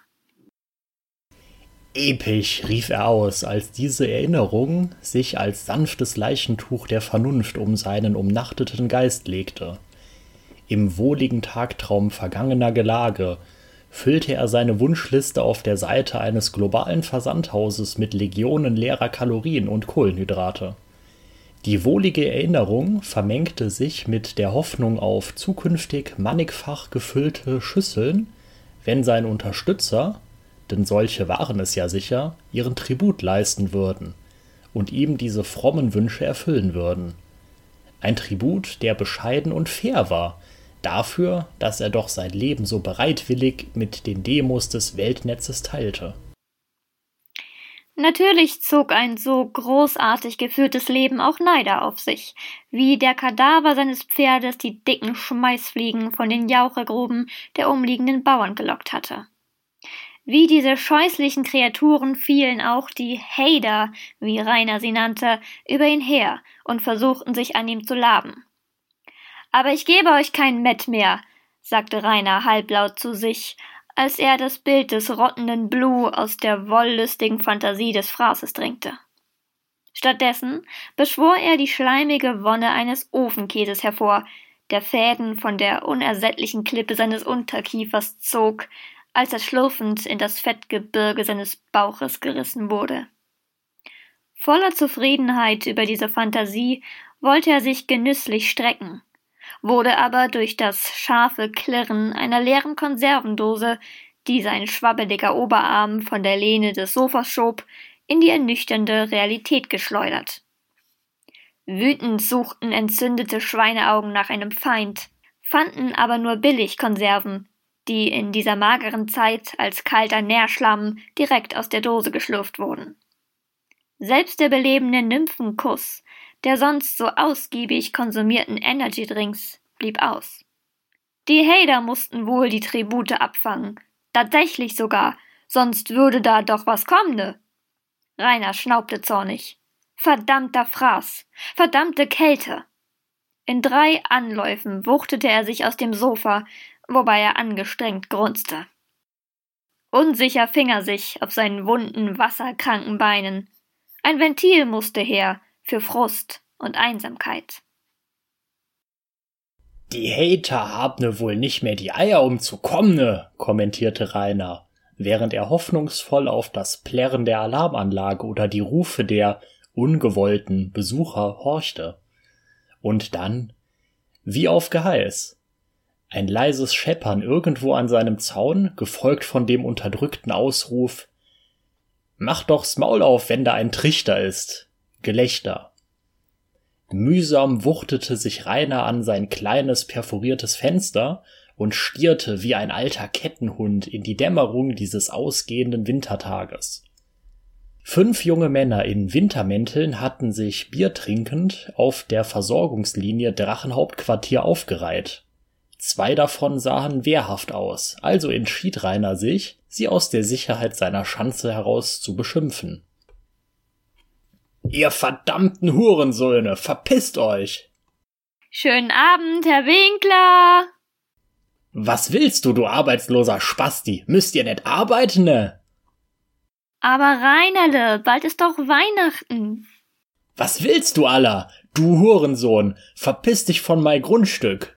Episch, rief er aus, als diese Erinnerung sich als sanftes Leichentuch der Vernunft um seinen umnachteten Geist legte. Im wohligen Tagtraum vergangener Gelage füllte er seine Wunschliste auf der Seite eines globalen Versandhauses mit Legionen leerer Kalorien und Kohlenhydrate. Die wohlige Erinnerung vermengte sich mit der Hoffnung auf zukünftig mannigfach gefüllte Schüsseln, wenn seine Unterstützer, denn solche waren es ja sicher, ihren Tribut leisten würden und ihm diese frommen Wünsche erfüllen würden. Ein Tribut, der bescheiden und fair war, dafür, dass er doch sein Leben so bereitwillig mit den Demos des Weltnetzes teilte. Natürlich zog ein so großartig geführtes Leben auch Neider auf sich, wie der Kadaver seines Pferdes die dicken Schmeißfliegen von den Jauchegruben der umliegenden Bauern gelockt hatte. Wie diese scheußlichen Kreaturen fielen auch die Hader, wie Rainer sie nannte, über ihn her und versuchten sich an ihm zu laben. Aber ich gebe euch kein Mett mehr, sagte Rainer halblaut zu sich als er das Bild des rottenden Blue aus der wollüstigen Fantasie des Fraßes drängte. Stattdessen beschwor er die schleimige Wonne eines Ofenkäses hervor, der Fäden von der unersättlichen Klippe seines Unterkiefers zog, als er schlurfend in das Fettgebirge seines Bauches gerissen wurde. Voller Zufriedenheit über diese Fantasie wollte er sich genüsslich strecken, wurde aber durch das scharfe Klirren einer leeren Konservendose, die sein schwabbeliger Oberarm von der Lehne des Sofas schob, in die ernüchternde Realität geschleudert. Wütend suchten entzündete Schweineaugen nach einem Feind, fanden aber nur Billigkonserven, die in dieser mageren Zeit als kalter Nährschlamm direkt aus der Dose geschlürft wurden. Selbst der belebende Nymphenkuss, der sonst so ausgiebig konsumierten Energydrinks blieb aus. Die Hader mussten wohl die Tribute abfangen, tatsächlich sogar, sonst würde da doch was kommen. Ne? Rainer schnaubte zornig. Verdammter Fraß, verdammte Kälte. In drei Anläufen wuchtete er sich aus dem Sofa, wobei er angestrengt grunzte. Unsicher fing er sich auf seinen wunden, wasserkranken Beinen. Ein Ventil musste her, für Frust und Einsamkeit. Die Hater haben wohl nicht mehr die Eier, um zu kommen, kommentierte Rainer, während er hoffnungsvoll auf das Plärren der Alarmanlage oder die Rufe der ungewollten Besucher horchte. Und dann, wie auf Geheiß, ein leises Scheppern irgendwo an seinem Zaun, gefolgt von dem unterdrückten Ausruf Mach doch's Maul auf, wenn da ein Trichter ist. Gelächter. Mühsam wuchtete sich Rainer an sein kleines perforiertes Fenster und stierte wie ein alter Kettenhund in die Dämmerung dieses ausgehenden Wintertages. Fünf junge Männer in Wintermänteln hatten sich biertrinkend auf der Versorgungslinie Drachenhauptquartier aufgereiht. Zwei davon sahen wehrhaft aus, also entschied Rainer sich, sie aus der Sicherheit seiner Schanze heraus zu beschimpfen. Ihr verdammten Hurensöhne, verpisst euch! Schönen Abend, Herr Winkler! Was willst du, du arbeitsloser Spasti? Müsst ihr nicht arbeiten, ne? Aber Reinerle, bald ist doch Weihnachten. Was willst du, aller? Du Hurensohn, verpiss dich von mein Grundstück.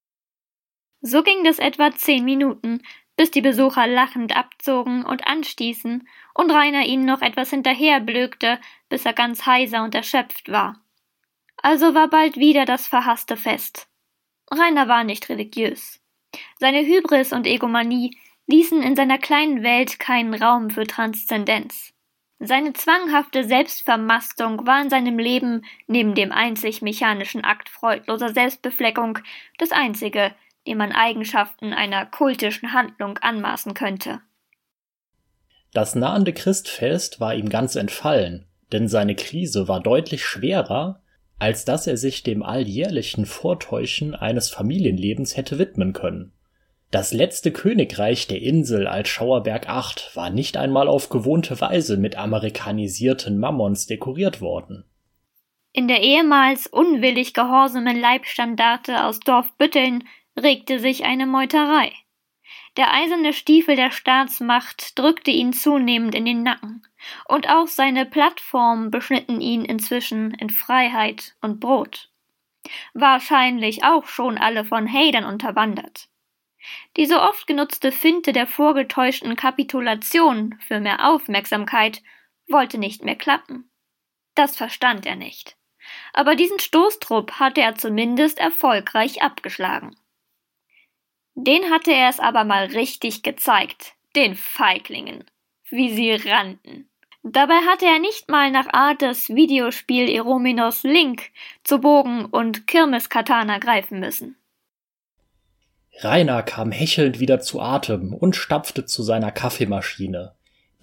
So ging das etwa zehn Minuten, bis die Besucher lachend abzogen und anstießen und Rainer ihnen noch etwas hinterherblökte, bis er ganz heiser und erschöpft war. Also war bald wieder das verhasste Fest. Rainer war nicht religiös. Seine Hybris und Egomanie ließen in seiner kleinen Welt keinen Raum für Transzendenz. Seine zwanghafte Selbstvermastung war in seinem Leben neben dem einzig mechanischen Akt freudloser Selbstbefleckung das einzige, dem man Eigenschaften einer kultischen Handlung anmaßen könnte. Das nahende Christfest war ihm ganz entfallen, denn seine Krise war deutlich schwerer, als dass er sich dem alljährlichen Vortäuschen eines Familienlebens hätte widmen können. Das letzte Königreich der Insel als Schauerberg 8 war nicht einmal auf gewohnte Weise mit amerikanisierten Mammons dekoriert worden. In der ehemals unwillig gehorsamen Leibstandarte aus Dorf Bütteln regte sich eine Meuterei. Der eiserne Stiefel der Staatsmacht drückte ihn zunehmend in den Nacken, und auch seine Plattformen beschnitten ihn inzwischen in Freiheit und Brot. Wahrscheinlich auch schon alle von Hadern unterwandert. Die so oft genutzte Finte der vorgetäuschten Kapitulation für mehr Aufmerksamkeit wollte nicht mehr klappen. Das verstand er nicht. Aber diesen Stoßtrupp hatte er zumindest erfolgreich abgeschlagen. Den hatte er es aber mal richtig gezeigt, den Feiglingen, wie sie rannten. Dabei hatte er nicht mal nach Art des Videospiel Erominos Link zu Bogen und Kirmeskatana greifen müssen. Rainer kam hechelnd wieder zu Atem und stapfte zu seiner Kaffeemaschine,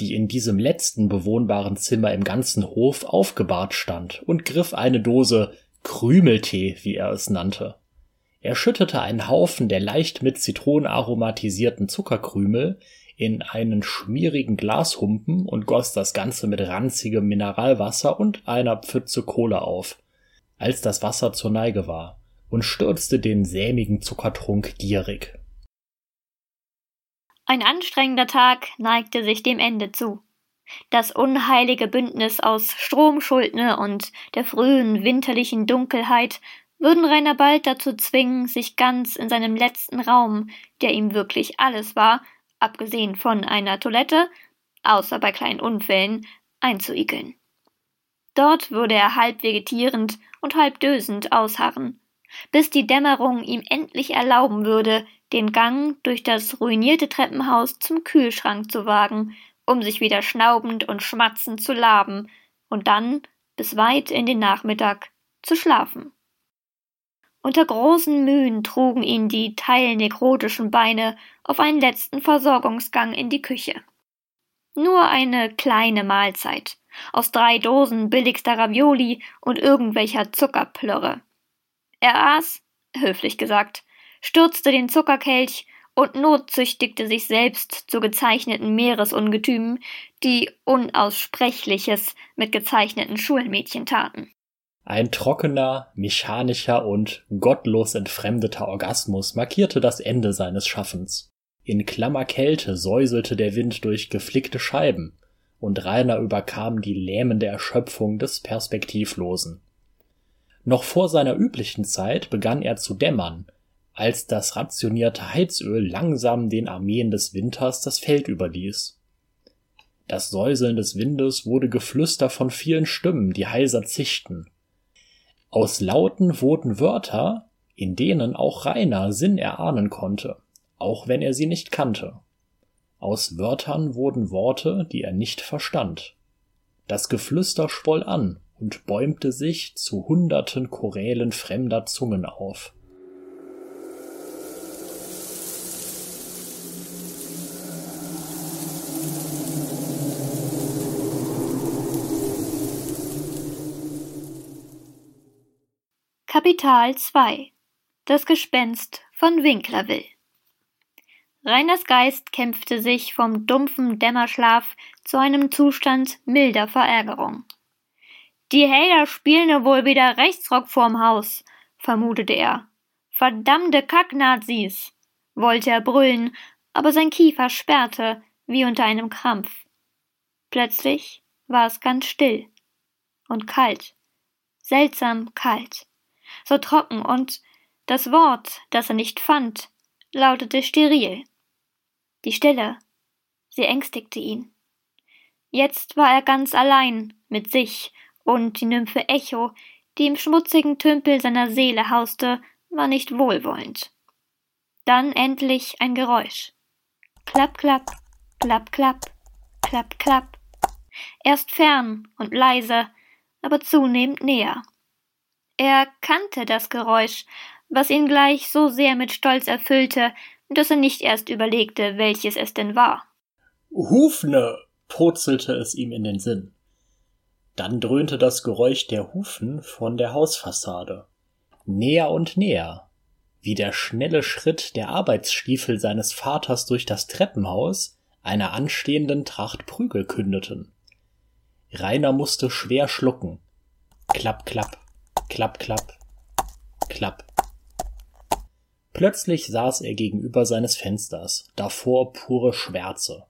die in diesem letzten bewohnbaren Zimmer im ganzen Hof aufgebahrt stand, und griff eine Dose Krümeltee, wie er es nannte. Er schüttete einen Haufen der leicht mit Zitronen aromatisierten Zuckerkrümel in einen schmierigen Glashumpen und goss das Ganze mit ranzigem Mineralwasser und einer Pfütze Kohle auf, als das Wasser zur Neige war und stürzte den sämigen Zuckertrunk gierig. Ein anstrengender Tag neigte sich dem Ende zu. Das unheilige Bündnis aus Stromschuldne und der frühen winterlichen Dunkelheit würden Rainer bald dazu zwingen, sich ganz in seinem letzten Raum, der ihm wirklich alles war, abgesehen von einer Toilette, außer bei kleinen Unfällen, einzuigeln. Dort würde er halb vegetierend und halb dösend ausharren, bis die Dämmerung ihm endlich erlauben würde, den Gang durch das ruinierte Treppenhaus zum Kühlschrank zu wagen, um sich wieder schnaubend und schmatzend zu laben und dann bis weit in den Nachmittag zu schlafen. Unter großen Mühen trugen ihn die teilnekrotischen Beine auf einen letzten Versorgungsgang in die Küche. Nur eine kleine Mahlzeit aus drei Dosen billigster Ravioli und irgendwelcher Zuckerplörre. Er aß, höflich gesagt, stürzte den Zuckerkelch und notzüchtigte sich selbst zu gezeichneten Meeresungetümen, die Unaussprechliches mit gezeichneten Schulmädchen taten. Ein trockener, mechanischer und gottlos entfremdeter Orgasmus markierte das Ende seines Schaffens. In klammer Kälte säuselte der Wind durch geflickte Scheiben, und Rainer überkam die lähmende Erschöpfung des Perspektivlosen. Noch vor seiner üblichen Zeit begann er zu dämmern, als das rationierte Heizöl langsam den Armeen des Winters das Feld überließ. Das Säuseln des Windes wurde Geflüster von vielen Stimmen, die heiser zischten. Aus Lauten wurden Wörter, in denen auch Rainer Sinn erahnen konnte, auch wenn er sie nicht kannte. Aus Wörtern wurden Worte, die er nicht verstand. Das Geflüster schwoll an, und bäumte sich zu hunderten Chorälen fremder Zungen auf. Kapital 2 Das Gespenst von Winklerville Reiners Geist kämpfte sich vom dumpfen Dämmerschlaf zu einem Zustand milder Verärgerung. Die Hater spielen ja wohl wieder Rechtsrock vorm Haus, vermutete er. Verdammte Kacknazis, wollte er brüllen, aber sein Kiefer sperrte, wie unter einem Krampf. Plötzlich war es ganz still und kalt, seltsam kalt, so trocken und das Wort, das er nicht fand, lautete steril. Die Stille, sie ängstigte ihn. Jetzt war er ganz allein mit sich, und die Nymphe Echo, die im schmutzigen Tümpel seiner Seele hauste, war nicht wohlwollend. Dann endlich ein Geräusch. Klapp, klapp, klapp, klapp, klapp, klapp. Erst fern und leise, aber zunehmend näher. Er kannte das Geräusch, was ihn gleich so sehr mit Stolz erfüllte, dass er nicht erst überlegte, welches es denn war. Hufne, purzelte es ihm in den Sinn. Dann dröhnte das Geräusch der Hufen von der Hausfassade. Näher und näher, wie der schnelle Schritt der Arbeitsstiefel seines Vaters durch das Treppenhaus einer anstehenden Tracht Prügel kündeten. Rainer musste schwer schlucken. Klapp, klapp, klapp, klapp, klapp. Plötzlich saß er gegenüber seines Fensters, davor pure Schwärze.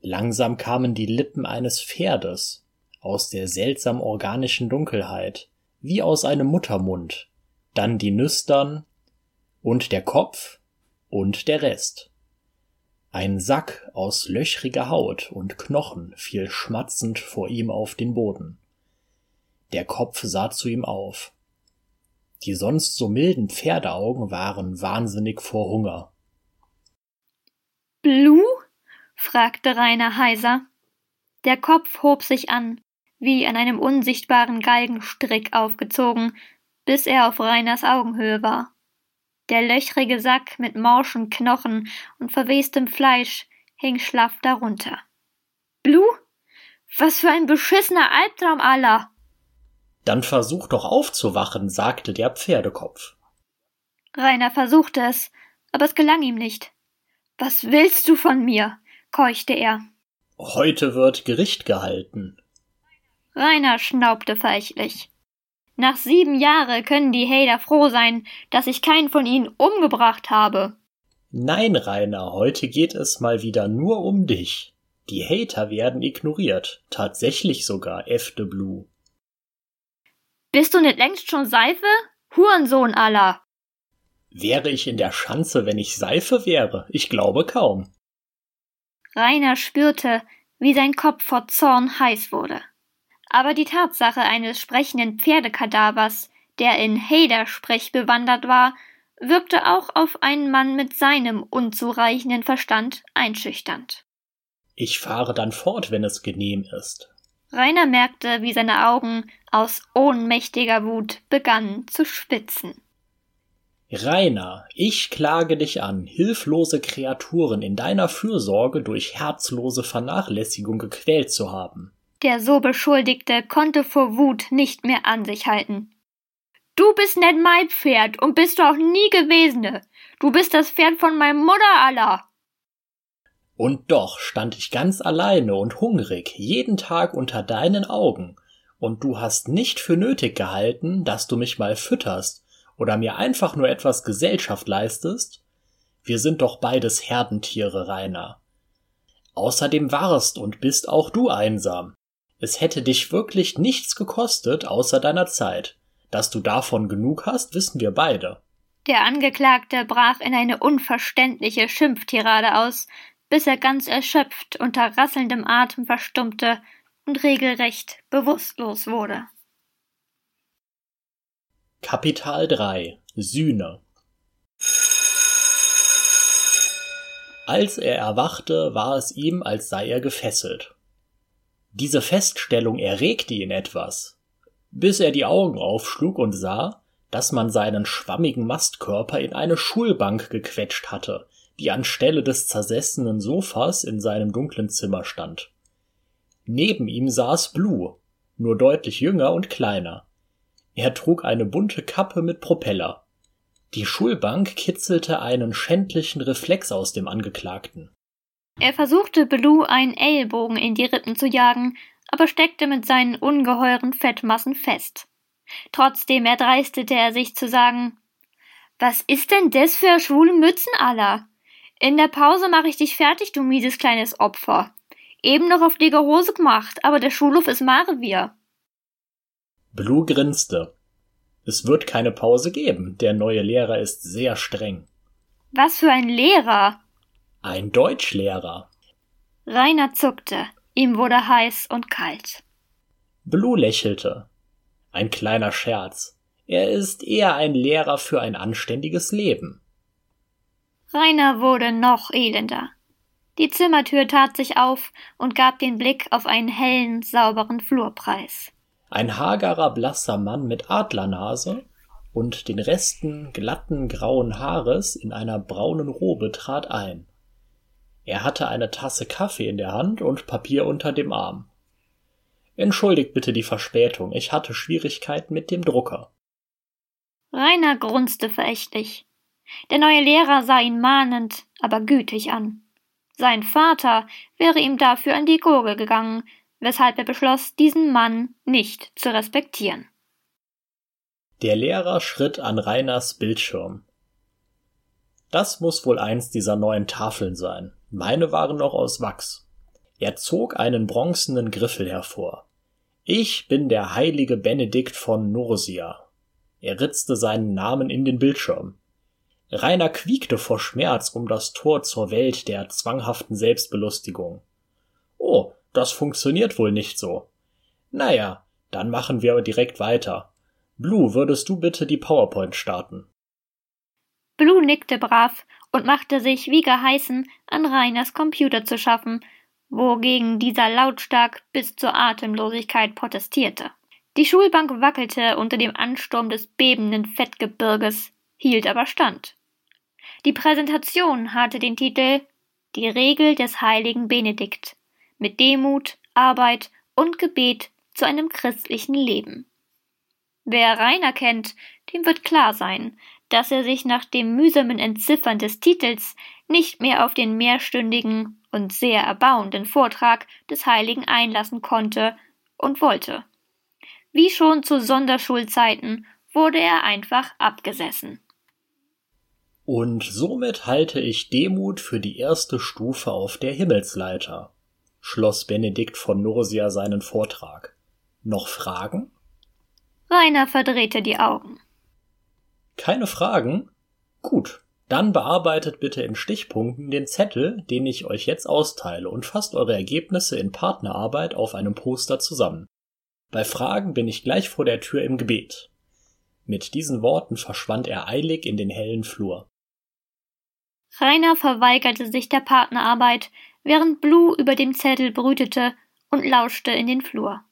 Langsam kamen die Lippen eines Pferdes aus der seltsam organischen Dunkelheit, wie aus einem Muttermund, dann die Nüstern und der Kopf und der Rest. Ein Sack aus löchriger Haut und Knochen fiel schmatzend vor ihm auf den Boden. Der Kopf sah zu ihm auf. Die sonst so milden Pferdeaugen waren wahnsinnig vor Hunger. Blue? fragte Rainer heiser. Der Kopf hob sich an, wie an einem unsichtbaren Galgenstrick aufgezogen, bis er auf Rainers Augenhöhe war. Der löchrige Sack mit morschen Knochen und verwestem Fleisch hing schlaff darunter. Blue? Was für ein beschissener Albtraum aller! Dann versuch doch aufzuwachen, sagte der Pferdekopf. Rainer versuchte es, aber es gelang ihm nicht. Was willst du von mir? keuchte er. Heute wird Gericht gehalten. Rainer schnaubte verächtlich. Nach sieben Jahren können die Hater froh sein, dass ich keinen von ihnen umgebracht habe. Nein, Rainer, heute geht es mal wieder nur um dich. Die Hater werden ignoriert, tatsächlich sogar, F. de Blue. Bist du nicht längst schon Seife? Hurensohn aller! Wäre ich in der Schanze, wenn ich Seife wäre? Ich glaube kaum. Rainer spürte, wie sein Kopf vor Zorn heiß wurde. Aber die Tatsache eines sprechenden Pferdekadavers, der in Hader-Sprech bewandert war, wirkte auch auf einen Mann mit seinem unzureichenden Verstand einschüchternd. Ich fahre dann fort, wenn es genehm ist. Rainer merkte, wie seine Augen aus ohnmächtiger Wut begannen zu spitzen. Rainer, ich klage dich an, hilflose Kreaturen in deiner Fürsorge durch herzlose Vernachlässigung gequält zu haben. Der so Beschuldigte konnte vor Wut nicht mehr an sich halten. Du bist nicht mein Pferd und bist du auch nie gewesene. Du bist das Pferd von meinem Mutter aller. Und doch stand ich ganz alleine und hungrig jeden Tag unter deinen Augen, und du hast nicht für nötig gehalten, dass du mich mal fütterst oder mir einfach nur etwas Gesellschaft leistest? Wir sind doch beides Herdentiere, Rainer. Außerdem warst und bist auch du einsam. Es hätte dich wirklich nichts gekostet außer deiner Zeit. Dass du davon genug hast, wissen wir beide. Der Angeklagte brach in eine unverständliche Schimpftirade aus, bis er ganz erschöpft unter rasselndem Atem verstummte und regelrecht bewusstlos wurde. Kapital 3 Sühne Als er erwachte, war es ihm, als sei er gefesselt. Diese Feststellung erregte ihn etwas, bis er die Augen aufschlug und sah, dass man seinen schwammigen Mastkörper in eine Schulbank gequetscht hatte, die anstelle des zersessenen Sofas in seinem dunklen Zimmer stand. Neben ihm saß Blue, nur deutlich jünger und kleiner. Er trug eine bunte Kappe mit Propeller. Die Schulbank kitzelte einen schändlichen Reflex aus dem Angeklagten. Er versuchte Blue einen Ellbogen in die Rippen zu jagen, aber steckte mit seinen ungeheuren Fettmassen fest. Trotzdem erdreistete er sich zu sagen Was ist denn das für schwule Mützen aller? In der Pause mache ich dich fertig, du mieses kleines Opfer. Eben noch auf dicke Hose gemacht, aber der Schulhof ist Marevier. Blue grinste. Es wird keine Pause geben. Der neue Lehrer ist sehr streng. Was für ein Lehrer? Ein Deutschlehrer. Rainer zuckte. Ihm wurde heiß und kalt. Blue lächelte. Ein kleiner Scherz. Er ist eher ein Lehrer für ein anständiges Leben. Rainer wurde noch elender. Die Zimmertür tat sich auf und gab den Blick auf einen hellen, sauberen Flurpreis. Ein hagerer, blasser Mann mit Adlernase und den Resten glatten grauen Haares in einer braunen Robe trat ein. Er hatte eine Tasse Kaffee in der Hand und Papier unter dem Arm. Entschuldigt bitte die Verspätung, ich hatte Schwierigkeiten mit dem Drucker. Rainer grunzte verächtlich. Der neue Lehrer sah ihn mahnend, aber gütig an. Sein Vater wäre ihm dafür an die Gurgel gegangen, weshalb er beschloss, diesen Mann nicht zu respektieren. Der Lehrer schritt an Rainers Bildschirm. Das muss wohl eins dieser neuen Tafeln sein. Meine waren noch aus Wachs. Er zog einen bronzenen Griffel hervor. Ich bin der heilige Benedikt von Nursia. Er ritzte seinen Namen in den Bildschirm. Rainer quiekte vor Schmerz um das Tor zur Welt der zwanghaften Selbstbelustigung. Oh, das funktioniert wohl nicht so. Naja, dann machen wir direkt weiter. Blue, würdest du bitte die PowerPoint starten? Blue nickte brav und machte sich wie geheißen an Rainers Computer zu schaffen, wogegen dieser lautstark bis zur Atemlosigkeit protestierte. Die Schulbank wackelte unter dem Ansturm des bebenden Fettgebirges, hielt aber stand. Die Präsentation hatte den Titel Die Regel des heiligen Benedikt mit Demut, Arbeit und Gebet zu einem christlichen Leben. Wer Rainer kennt, dem wird klar sein, dass er sich nach dem mühsamen Entziffern des Titels nicht mehr auf den mehrstündigen und sehr erbauenden Vortrag des Heiligen einlassen konnte und wollte. Wie schon zu Sonderschulzeiten wurde er einfach abgesessen. Und somit halte ich Demut für die erste Stufe auf der Himmelsleiter, schloss Benedikt von Nursia seinen Vortrag. Noch Fragen? Rainer verdrehte die Augen. Keine Fragen? Gut, dann bearbeitet bitte in Stichpunkten den Zettel, den ich euch jetzt austeile und fasst eure Ergebnisse in Partnerarbeit auf einem Poster zusammen. Bei Fragen bin ich gleich vor der Tür im Gebet. Mit diesen Worten verschwand er eilig in den hellen Flur. Rainer verweigerte sich der Partnerarbeit, während Blue über dem Zettel brütete und lauschte in den Flur.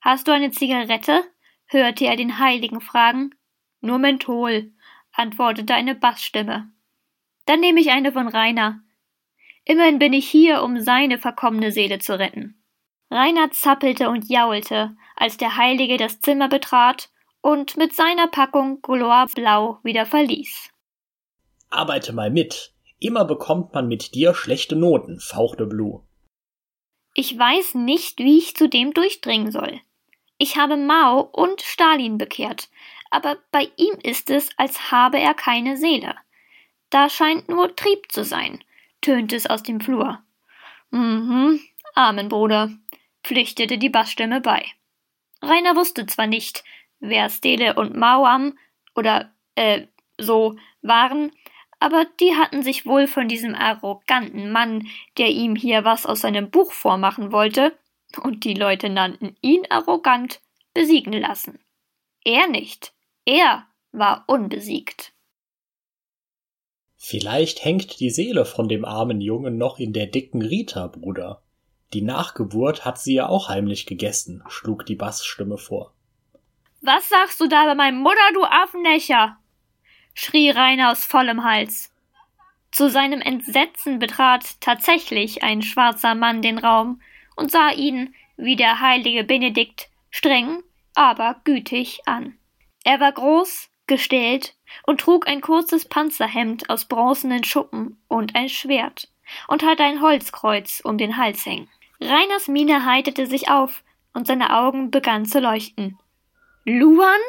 Hast du eine Zigarette? hörte er den Heiligen fragen. Nur Menthol, antwortete eine Bassstimme. Dann nehme ich eine von Rainer. Immerhin bin ich hier, um seine verkommene Seele zu retten. Rainer zappelte und jaulte, als der Heilige das Zimmer betrat und mit seiner Packung Goloir Blau wieder verließ. Arbeite mal mit. Immer bekommt man mit dir schlechte Noten, fauchte Blue. Ich weiß nicht, wie ich zu dem durchdringen soll. Ich habe Mao und Stalin bekehrt, aber bei ihm ist es, als habe er keine Seele. Da scheint nur Trieb zu sein, tönte es aus dem Flur. Mhm, Amen, Bruder, pflichtete die Bassstimme bei. Rainer wusste zwar nicht, wer Stele und Mao am oder äh so waren, aber die hatten sich wohl von diesem arroganten Mann, der ihm hier was aus seinem Buch vormachen wollte, und die Leute nannten ihn arrogant, besiegen lassen. Er nicht. Er war unbesiegt. Vielleicht hängt die Seele von dem armen Jungen noch in der dicken Rita, Bruder. Die Nachgeburt hat sie ja auch heimlich gegessen, schlug die Bassstimme vor. Was sagst du da bei meinem Mutter, du Affennächer? Schrie Rainer aus vollem Hals. Zu seinem Entsetzen betrat tatsächlich ein schwarzer Mann den Raum und sah ihn, wie der heilige Benedikt, streng, aber gütig an. Er war groß, gestählt und trug ein kurzes Panzerhemd aus bronzenen Schuppen und ein Schwert und hatte ein Holzkreuz um den Hals hängen. Rainers Miene heiterte sich auf und seine Augen begannen zu leuchten. Luan?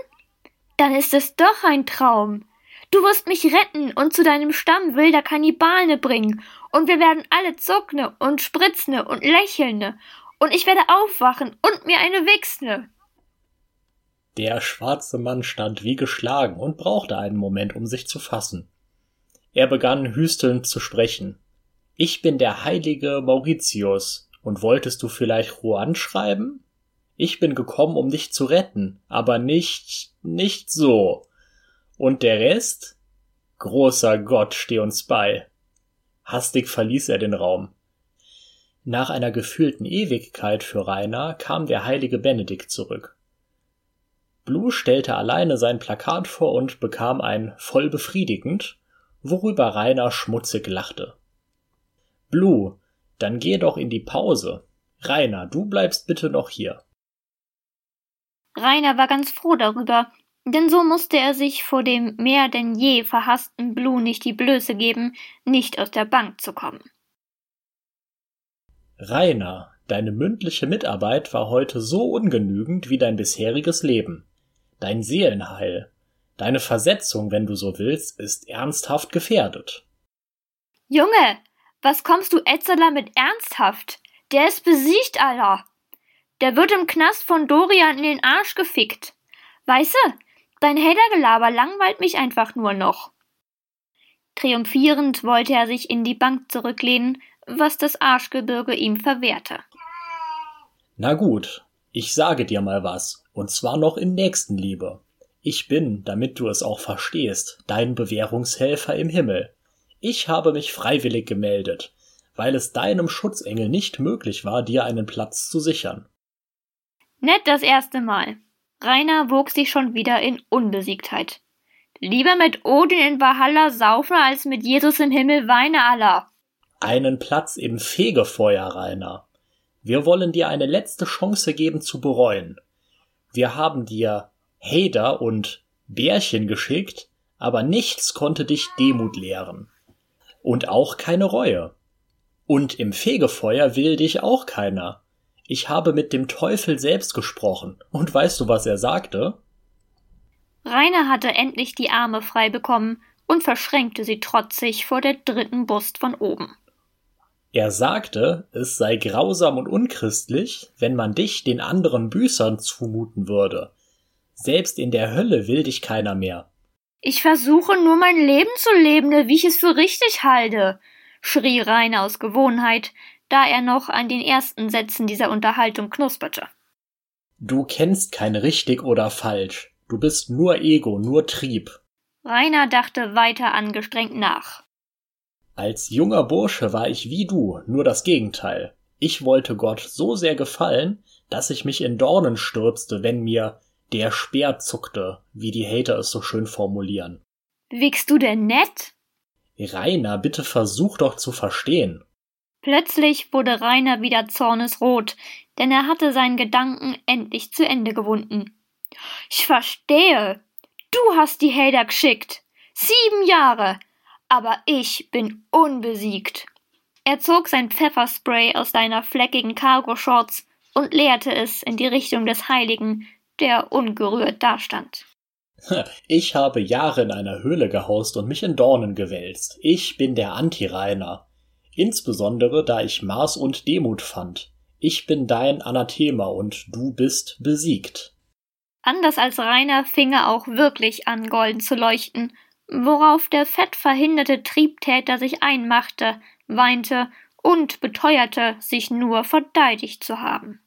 Dann ist es doch ein Traum. Du wirst mich retten und zu deinem Stamm wilder Kannibale bringen, und wir werden alle zuckne und spritzne und lächelne, und ich werde aufwachen und mir eine wichsne. Der schwarze Mann stand wie geschlagen und brauchte einen Moment, um sich zu fassen. Er begann hüstelnd zu sprechen. Ich bin der heilige Mauritius, und wolltest du vielleicht Juan schreiben? Ich bin gekommen, um dich zu retten, aber nicht, nicht so. Und der Rest? Großer Gott, steh uns bei. Hastig verließ er den Raum. Nach einer gefühlten Ewigkeit für Rainer kam der heilige Benedikt zurück. Blue stellte alleine sein Plakat vor und bekam ein voll befriedigend, worüber Rainer schmutzig lachte. Blue, dann geh doch in die Pause. Rainer, du bleibst bitte noch hier. Rainer war ganz froh darüber, denn so musste er sich vor dem mehr denn je verhassten Blue nicht die Blöße geben, nicht aus der Bank zu kommen. Rainer, deine mündliche Mitarbeit war heute so ungenügend wie dein bisheriges Leben. Dein Seelenheil, deine Versetzung, wenn du so willst, ist ernsthaft gefährdet. Junge, was kommst du Etzeler mit ernsthaft? Der ist besiegt, Allah. Der wird im Knast von Dorian in den Arsch gefickt. Weiße, dein Hatergelaber langweilt mich einfach nur noch. Triumphierend wollte er sich in die Bank zurücklehnen, was das Arschgebirge ihm verwehrte. Na gut, ich sage dir mal was, und zwar noch in Nächstenliebe. Ich bin, damit du es auch verstehst, dein Bewährungshelfer im Himmel. Ich habe mich freiwillig gemeldet, weil es deinem Schutzengel nicht möglich war, dir einen Platz zu sichern. Nett das erste Mal. Rainer wog sich schon wieder in Unbesiegtheit. Lieber mit Odin in Valhalla saufen, als mit Jesus im Himmel weine Allah. Einen Platz im Fegefeuer, Rainer. Wir wollen dir eine letzte Chance geben zu bereuen. Wir haben dir Hader und Bärchen geschickt, aber nichts konnte dich Demut lehren. Und auch keine Reue. Und im Fegefeuer will dich auch keiner. Ich habe mit dem Teufel selbst gesprochen. Und weißt du, was er sagte? Rainer hatte endlich die Arme frei bekommen und verschränkte sie trotzig vor der dritten Brust von oben. Er sagte, es sei grausam und unchristlich, wenn man dich den anderen Büßern zumuten würde. Selbst in der Hölle will dich keiner mehr. Ich versuche nur mein Leben zu leben, wie ich es für richtig halte, schrie Rainer aus Gewohnheit, da er noch an den ersten Sätzen dieser Unterhaltung knusperte. Du kennst kein richtig oder falsch. Du bist nur Ego, nur Trieb. Rainer dachte weiter angestrengt nach. Als junger Bursche war ich wie du, nur das Gegenteil. Ich wollte Gott so sehr gefallen, dass ich mich in Dornen stürzte, wenn mir der Speer zuckte, wie die Hater es so schön formulieren. Wiegst du denn nett? Rainer, bitte versuch doch zu verstehen. Plötzlich wurde Rainer wieder zornesrot, denn er hatte seinen Gedanken endlich zu Ende gewunden. Ich verstehe. Du hast die Hader geschickt. Sieben Jahre. Aber ich bin unbesiegt. Er zog sein Pfefferspray aus seiner fleckigen Cargo-Shorts und leerte es in die Richtung des Heiligen, der ungerührt dastand. Ich habe Jahre in einer Höhle gehaust und mich in Dornen gewälzt. Ich bin der Anti-Rainer. Insbesondere da ich Maß und Demut fand. Ich bin dein Anathema und du bist besiegt. Anders als Rainer fing er auch wirklich an, golden zu leuchten, worauf der fettverhinderte Triebtäter sich einmachte, weinte und beteuerte, sich nur verteidigt zu haben.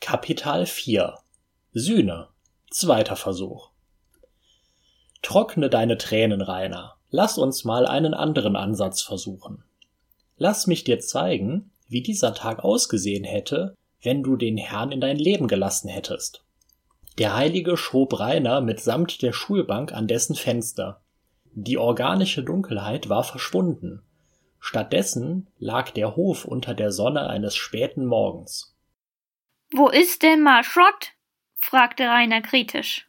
Kapital 4 Sühne Zweiter Versuch Trockne deine Tränen, Rainer. Lass uns mal einen anderen Ansatz versuchen. Lass mich dir zeigen, wie dieser Tag ausgesehen hätte, wenn du den Herrn in dein Leben gelassen hättest. Der Heilige schob Rainer mitsamt der Schulbank an dessen Fenster. Die organische Dunkelheit war verschwunden. Stattdessen lag der Hof unter der Sonne eines späten Morgens. Wo ist denn Marschott? fragte Rainer kritisch.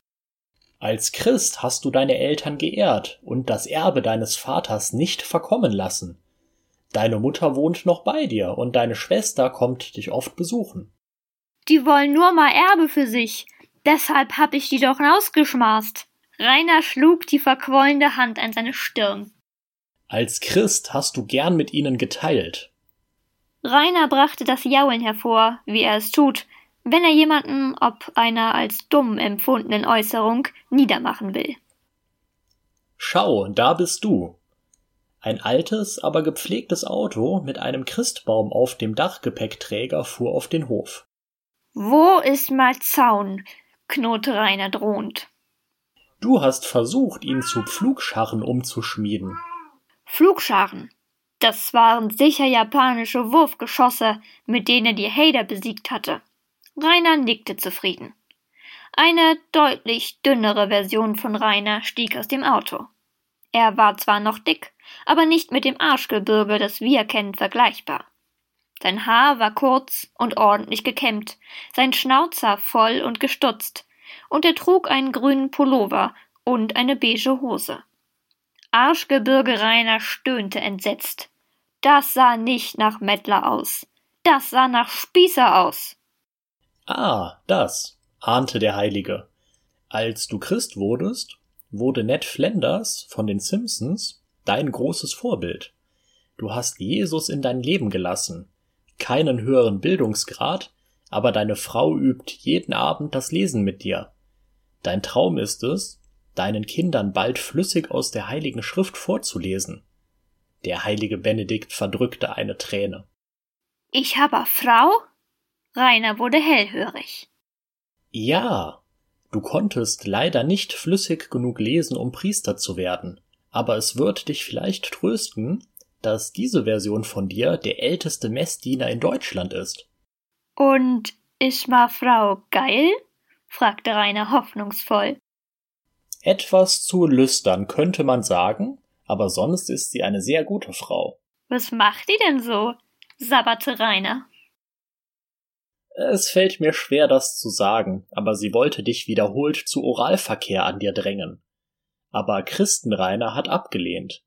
Als Christ hast du deine Eltern geehrt und das Erbe deines Vaters nicht verkommen lassen. Deine Mutter wohnt noch bei dir und deine Schwester kommt dich oft besuchen. Die wollen nur mal Erbe für sich. Deshalb hab ich die doch rausgeschmaßt. Rainer schlug die verquollende Hand an seine Stirn. Als Christ hast du gern mit ihnen geteilt. Rainer brachte das Jaulen hervor, wie er es tut, wenn er jemanden ob einer als dumm empfundenen Äußerung niedermachen will. Schau, da bist du. Ein altes, aber gepflegtes Auto mit einem Christbaum auf dem Dachgepäckträger fuhr auf den Hof. Wo ist mal Zaun? knurrte Rainer drohend. Du hast versucht, ihn zu Pflugscharren umzuschmieden. Flugscharen. Das waren sicher japanische Wurfgeschosse, mit denen er die Hader besiegt hatte. Rainer nickte zufrieden. Eine deutlich dünnere Version von Rainer stieg aus dem Auto. Er war zwar noch dick, aber nicht mit dem Arschgebirge, das wir kennen, vergleichbar. Sein Haar war kurz und ordentlich gekämmt, sein Schnauzer voll und gestutzt, und er trug einen grünen Pullover und eine beige Hose. Arschgebirge Rainer stöhnte entsetzt. Das sah nicht nach Mettler aus. Das sah nach Spießer aus. Ah, das, ahnte der Heilige. Als du Christ wurdest, wurde Ned Flanders von den Simpsons dein großes Vorbild. Du hast Jesus in dein Leben gelassen, keinen höheren Bildungsgrad, aber deine Frau übt jeden Abend das Lesen mit dir. Dein Traum ist es, deinen Kindern bald flüssig aus der heiligen Schrift vorzulesen. Der heilige Benedikt verdrückte eine Träne. Ich habe Frau? Rainer wurde hellhörig. Ja, du konntest leider nicht flüssig genug lesen, um Priester zu werden, aber es wird dich vielleicht trösten, dass diese Version von dir der älteste Messdiener in Deutschland ist. Und ist ma Frau geil? fragte Rainer hoffnungsvoll. Etwas zu lüstern könnte man sagen, aber sonst ist sie eine sehr gute Frau. Was macht die denn so? sabberte Rainer. Es fällt mir schwer, das zu sagen, aber sie wollte dich wiederholt zu Oralverkehr an dir drängen. Aber Christenreiner hat abgelehnt.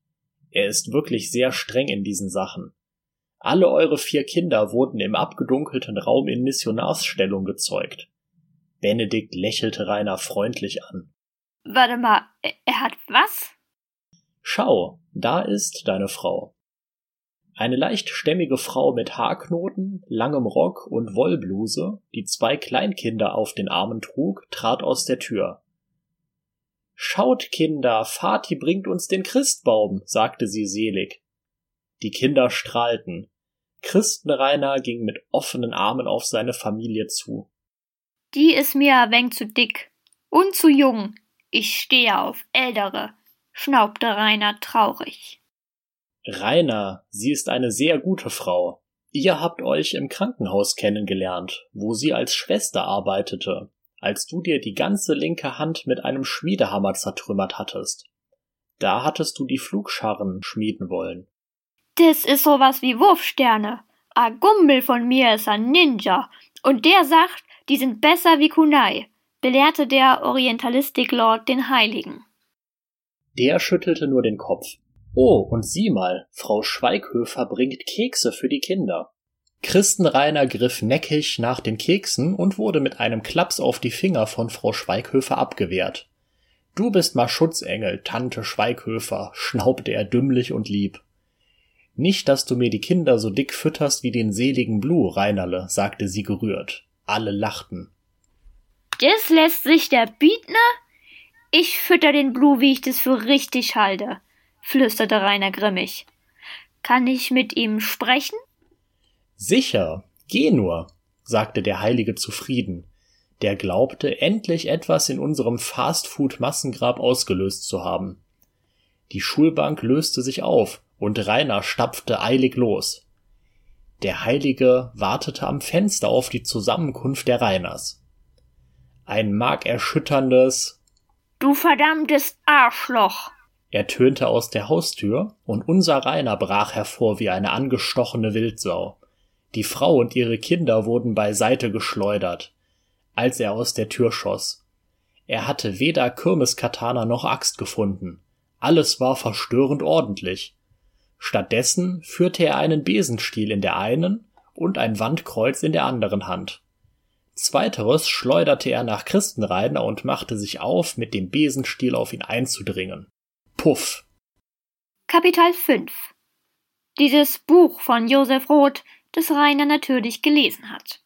Er ist wirklich sehr streng in diesen Sachen. Alle eure vier Kinder wurden im abgedunkelten Raum in Missionarsstellung gezeugt. Benedikt lächelte Rainer freundlich an. Warte mal, er hat was? Schau, da ist deine Frau. Eine leicht stämmige Frau mit Haarknoten, langem Rock und Wollbluse, die zwei Kleinkinder auf den Armen trug, trat aus der Tür. Schaut, Kinder, Vati bringt uns den Christbaum, sagte sie selig. Die Kinder strahlten. Christenreiner ging mit offenen Armen auf seine Familie zu. Die ist mir ein wenig zu dick und zu jung. Ich stehe auf ältere, schnaubte Rainer traurig. Rainer, sie ist eine sehr gute Frau. Ihr habt euch im Krankenhaus kennengelernt, wo sie als Schwester arbeitete, als du dir die ganze linke Hand mit einem Schmiedehammer zertrümmert hattest. Da hattest du die Flugscharren schmieden wollen. Das ist sowas wie Wurfsterne. A Gumbel von mir ist ein Ninja, und der sagt, die sind besser wie Kunai belehrte der Orientalistik-Lord den Heiligen. Der schüttelte nur den Kopf. Oh, und sieh mal, Frau Schweighöfer bringt Kekse für die Kinder. Christenreiner griff neckig nach den Keksen und wurde mit einem Klaps auf die Finger von Frau Schweighöfer abgewehrt. Du bist mal Schutzengel, Tante Schweighöfer, schnaubte er dümmlich und lieb. Nicht, dass du mir die Kinder so dick fütterst wie den seligen Blue, Reinerle, sagte sie gerührt. Alle lachten. Das lässt sich der bieten? Ich fütter den Blue, wie ich das für richtig halte, flüsterte Rainer grimmig. Kann ich mit ihm sprechen? Sicher, geh nur, sagte der Heilige zufrieden, der glaubte, endlich etwas in unserem Fastfood-Massengrab ausgelöst zu haben. Die Schulbank löste sich auf und Rainer stapfte eilig los. Der Heilige wartete am Fenster auf die Zusammenkunft der Reiners ein markerschütterndes Du verdammtes Arschloch. ertönte aus der Haustür, und unser Rainer brach hervor wie eine angestochene Wildsau. Die Frau und ihre Kinder wurden beiseite geschleudert, als er aus der Tür schoss. Er hatte weder Kirmeskatana noch Axt gefunden. Alles war verstörend ordentlich. Stattdessen führte er einen Besenstiel in der einen und ein Wandkreuz in der anderen Hand. Zweiteres schleuderte er nach Christenreiner und machte sich auf, mit dem Besenstiel auf ihn einzudringen. Puff. Kapitel 5 Dieses Buch von Josef Roth, das Rainer natürlich gelesen hat.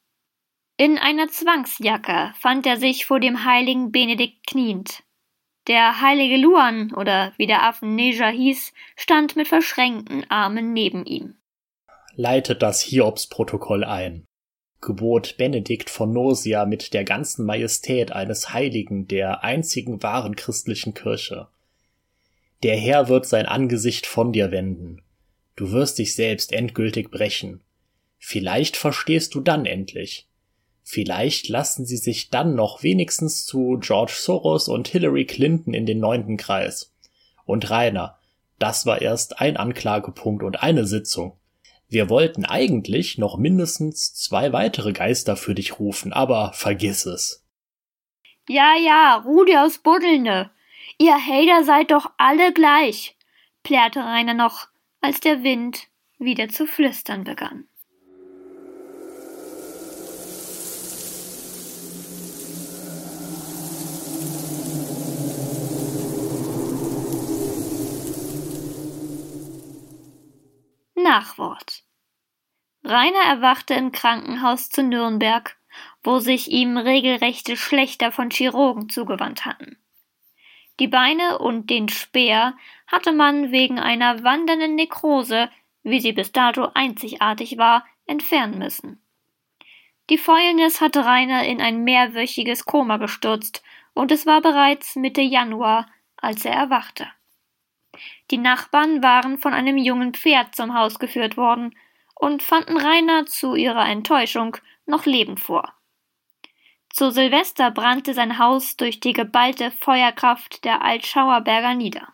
In einer Zwangsjacke fand er sich vor dem heiligen Benedikt kniend. Der heilige Luan, oder wie der Affen Neja hieß, stand mit verschränkten Armen neben ihm. Leitet das Hiobsprotokoll ein gebot Benedikt von Nursia mit der ganzen Majestät eines Heiligen der einzigen wahren christlichen Kirche. Der Herr wird sein Angesicht von dir wenden. Du wirst dich selbst endgültig brechen. Vielleicht verstehst du dann endlich. Vielleicht lassen sie sich dann noch wenigstens zu George Soros und Hillary Clinton in den neunten Kreis. Und Rainer, das war erst ein Anklagepunkt und eine Sitzung. Wir wollten eigentlich noch mindestens zwei weitere Geister für dich rufen, aber vergiss es. Ja, ja, Rudi aus Buddelne. Ihr Hater seid doch alle gleich, plärrte Rainer noch, als der Wind wieder zu flüstern begann. Nachwort Rainer erwachte im Krankenhaus zu Nürnberg, wo sich ihm regelrechte Schlechter von Chirurgen zugewandt hatten. Die Beine und den Speer hatte man wegen einer wandernden Nekrose, wie sie bis dato einzigartig war, entfernen müssen. Die Fäulnis hatte Rainer in ein mehrwöchiges Koma gestürzt, und es war bereits Mitte Januar, als er erwachte. Die Nachbarn waren von einem jungen Pferd zum Haus geführt worden und fanden Rainer zu ihrer Enttäuschung noch lebend vor. Zu Silvester brannte sein Haus durch die geballte Feuerkraft der Altschauerberger nieder.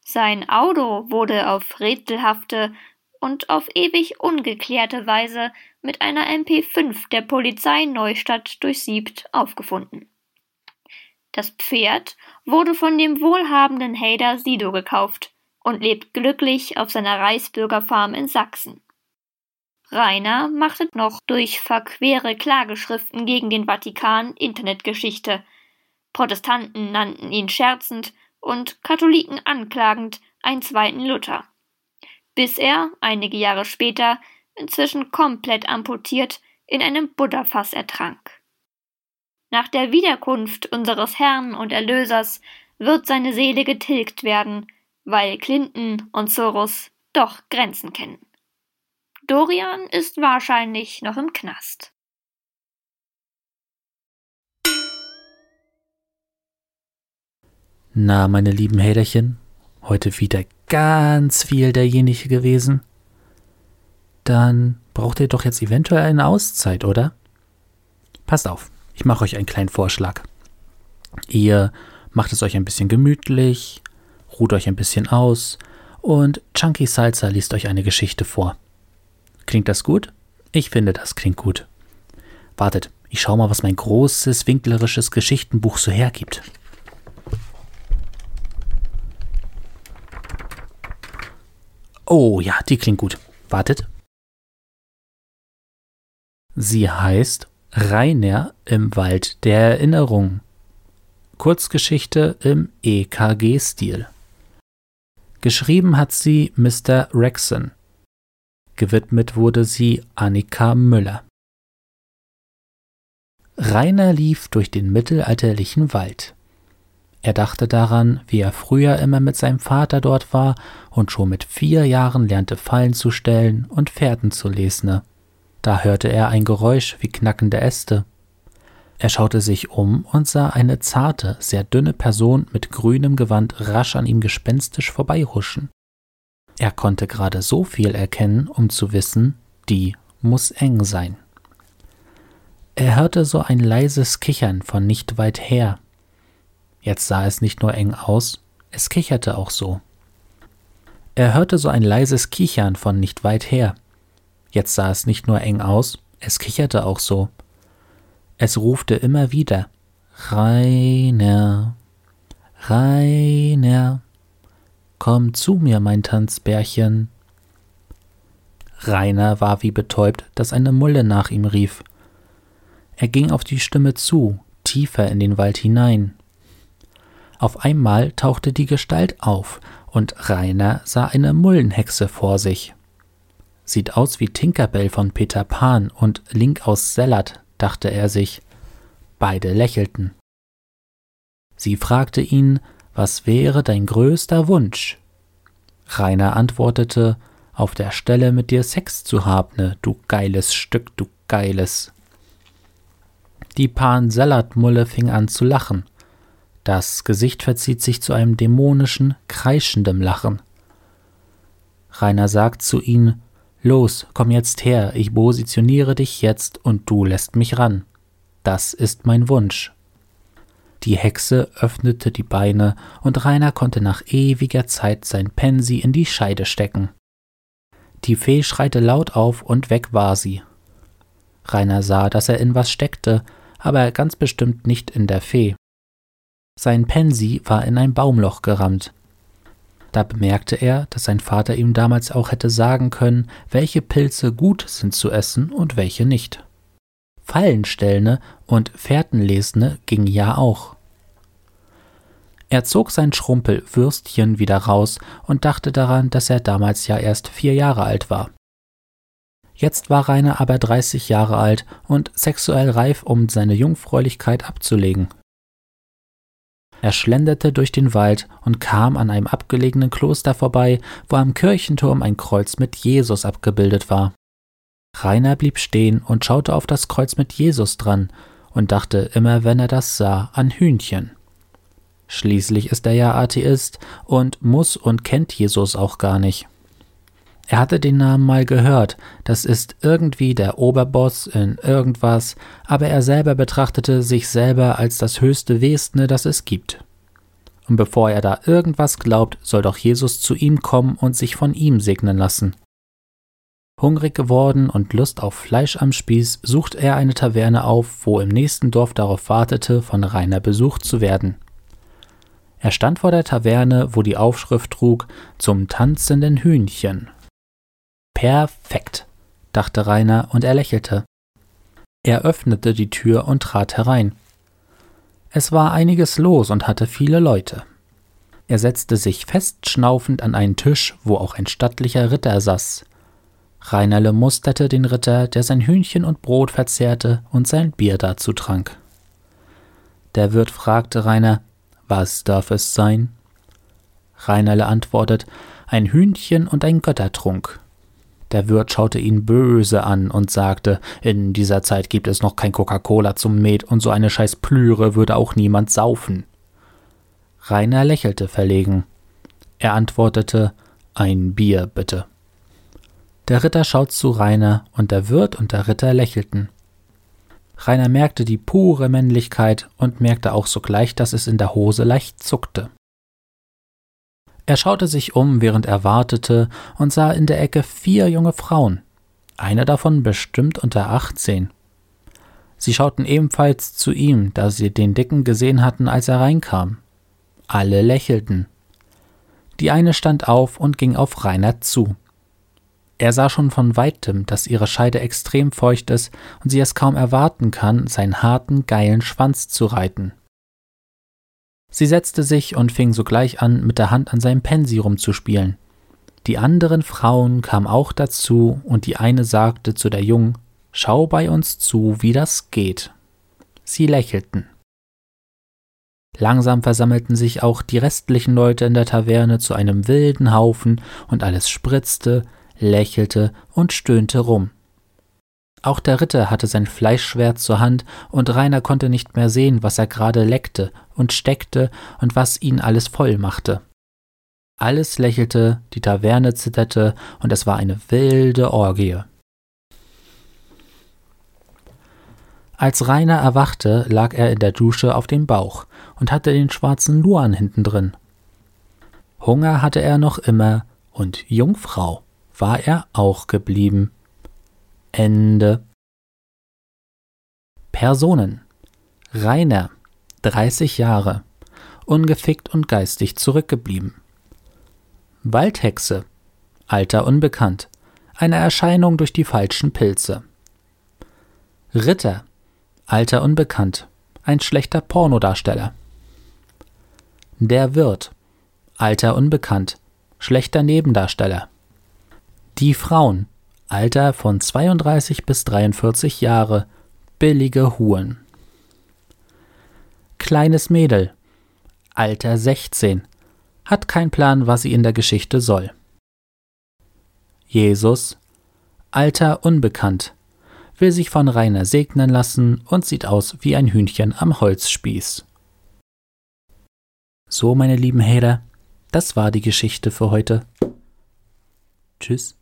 Sein Auto wurde auf rätselhafte und auf ewig ungeklärte Weise mit einer MP5 der Polizei Neustadt durchsiebt aufgefunden. Das Pferd wurde von dem wohlhabenden Hader Sido gekauft und lebt glücklich auf seiner Reichsbürgerfarm in Sachsen. Rainer machte noch durch verquere Klageschriften gegen den Vatikan Internetgeschichte. Protestanten nannten ihn scherzend und Katholiken anklagend einen zweiten Luther. Bis er, einige Jahre später, inzwischen komplett amputiert, in einem Butterfass ertrank. Nach der Wiederkunft unseres Herrn und Erlösers wird seine Seele getilgt werden, weil Clinton und Soros doch Grenzen kennen. Dorian ist wahrscheinlich noch im Knast. Na, meine lieben Häderchen, heute wieder ganz viel derjenige gewesen. Dann braucht ihr doch jetzt eventuell eine Auszeit, oder? Passt auf, ich mache euch einen kleinen Vorschlag. Ihr macht es euch ein bisschen gemütlich, ruht euch ein bisschen aus und Chunky Salsa liest euch eine Geschichte vor. Klingt das gut? Ich finde, das klingt gut. Wartet, ich schau mal, was mein großes, winklerisches Geschichtenbuch so hergibt. Oh ja, die klingt gut. Wartet. Sie heißt Rainer im Wald der Erinnerung. Kurzgeschichte im EKG-Stil. Geschrieben hat sie Mr. Rexon. Gewidmet wurde sie Annika Müller. Rainer lief durch den mittelalterlichen Wald. Er dachte daran, wie er früher immer mit seinem Vater dort war und schon mit vier Jahren lernte Fallen zu stellen und Pferden zu lesen. Da hörte er ein Geräusch wie knackende Äste. Er schaute sich um und sah eine zarte, sehr dünne Person mit grünem Gewand rasch an ihm gespenstisch vorbeihuschen. Er konnte gerade so viel erkennen, um zu wissen, die muss eng sein. Er hörte so ein leises Kichern von nicht weit her. Jetzt sah es nicht nur eng aus, es kicherte auch so. Er hörte so ein leises Kichern von nicht weit her. Jetzt sah es nicht nur eng aus, es kicherte auch so. Es rufte immer wieder Rainer, Rainer. Komm zu mir, mein Tanzbärchen. Rainer war wie betäubt, dass eine Mulle nach ihm rief. Er ging auf die Stimme zu, tiefer in den Wald hinein. Auf einmal tauchte die Gestalt auf, und Rainer sah eine Mullenhexe vor sich. Sieht aus wie Tinkerbell von Peter Pan und Link aus Sellert, dachte er sich. Beide lächelten. Sie fragte ihn, was wäre dein größter Wunsch? Rainer antwortete, auf der Stelle mit dir Sex zu haben, du geiles Stück, du geiles. Die Pan-Sellat-Mulle fing an zu lachen. Das Gesicht verzieht sich zu einem dämonischen, kreischendem Lachen. Rainer sagt zu ihnen, Los, komm jetzt her, ich positioniere dich jetzt und du lässt mich ran. Das ist mein Wunsch. Die Hexe öffnete die Beine und Rainer konnte nach ewiger Zeit sein Pensi in die Scheide stecken. Die Fee schreite laut auf und weg war sie. Rainer sah, dass er in was steckte, aber ganz bestimmt nicht in der Fee. Sein Pensi war in ein Baumloch gerammt. Da bemerkte er, dass sein Vater ihm damals auch hätte sagen können, welche Pilze gut sind zu essen und welche nicht. Fallenstellende und Fährtenlesende ging ja auch. Er zog sein Schrumpelwürstchen wieder raus und dachte daran, dass er damals ja erst vier Jahre alt war. Jetzt war Rainer aber 30 Jahre alt und sexuell reif, um seine Jungfräulichkeit abzulegen. Er schlenderte durch den Wald und kam an einem abgelegenen Kloster vorbei, wo am Kirchenturm ein Kreuz mit Jesus abgebildet war. Rainer blieb stehen und schaute auf das Kreuz mit Jesus dran und dachte immer, wenn er das sah, an Hühnchen. Schließlich ist er ja Atheist und muss und kennt Jesus auch gar nicht. Er hatte den Namen mal gehört, das ist irgendwie der Oberboss in irgendwas, aber er selber betrachtete sich selber als das höchste Wesne, das es gibt. Und bevor er da irgendwas glaubt, soll doch Jesus zu ihm kommen und sich von ihm segnen lassen. Hungrig geworden und Lust auf Fleisch am Spieß, sucht er eine Taverne auf, wo im nächsten Dorf darauf wartete, von Rainer besucht zu werden. Er stand vor der Taverne, wo die Aufschrift trug zum tanzenden Hühnchen Perfekt, dachte Rainer und er lächelte. Er öffnete die Tür und trat herein. Es war einiges los und hatte viele Leute. Er setzte sich festschnaufend an einen Tisch, wo auch ein stattlicher Ritter saß. Rainerle musterte den Ritter, der sein Hühnchen und Brot verzehrte und sein Bier dazu trank. Der Wirt fragte Rainer, was darf es sein? Rainerle antwortet, ein Hühnchen und ein Göttertrunk. Der Wirt schaute ihn böse an und sagte, in dieser Zeit gibt es noch kein Coca-Cola zum Met und so eine scheiß Plüre würde auch niemand saufen. Rainer lächelte verlegen. Er antwortete, ein Bier bitte. Der Ritter schaut zu Rainer und der Wirt und der Ritter lächelten. Rainer merkte die pure Männlichkeit und merkte auch sogleich, dass es in der Hose leicht zuckte. Er schaute sich um, während er wartete, und sah in der Ecke vier junge Frauen, eine davon bestimmt unter achtzehn. Sie schauten ebenfalls zu ihm, da sie den Dicken gesehen hatten, als er reinkam. Alle lächelten. Die eine stand auf und ging auf Rainer zu. Er sah schon von weitem, dass ihre Scheide extrem feucht ist und sie es kaum erwarten kann, seinen harten, geilen Schwanz zu reiten. Sie setzte sich und fing sogleich an, mit der Hand an seinem Pensi rumzuspielen. Die anderen Frauen kamen auch dazu, und die eine sagte zu der Jungen Schau bei uns zu, wie das geht. Sie lächelten. Langsam versammelten sich auch die restlichen Leute in der Taverne zu einem wilden Haufen, und alles spritzte, lächelte und stöhnte rum. Auch der Ritter hatte sein Fleischschwert zur Hand, und Rainer konnte nicht mehr sehen, was er gerade leckte und steckte und was ihn alles voll machte. Alles lächelte, die Taverne zitterte, und es war eine wilde Orgie. Als Rainer erwachte, lag er in der Dusche auf dem Bauch und hatte den schwarzen Luan hinten drin. Hunger hatte er noch immer, und Jungfrau war er auch geblieben. Ende. Personen. Rainer, 30 Jahre, ungefickt und geistig zurückgeblieben. Waldhexe. Alter unbekannt. Eine Erscheinung durch die falschen Pilze. Ritter. Alter unbekannt. Ein schlechter Pornodarsteller. Der Wirt. Alter unbekannt. Schlechter Nebendarsteller. Die Frauen. Alter von 32 bis 43 Jahre. Billige Huren. Kleines Mädel. Alter 16. Hat keinen Plan, was sie in der Geschichte soll. Jesus. Alter unbekannt. Will sich von Rainer segnen lassen und sieht aus wie ein Hühnchen am Holzspieß. So, meine lieben Hater, das war die Geschichte für heute. Tschüss.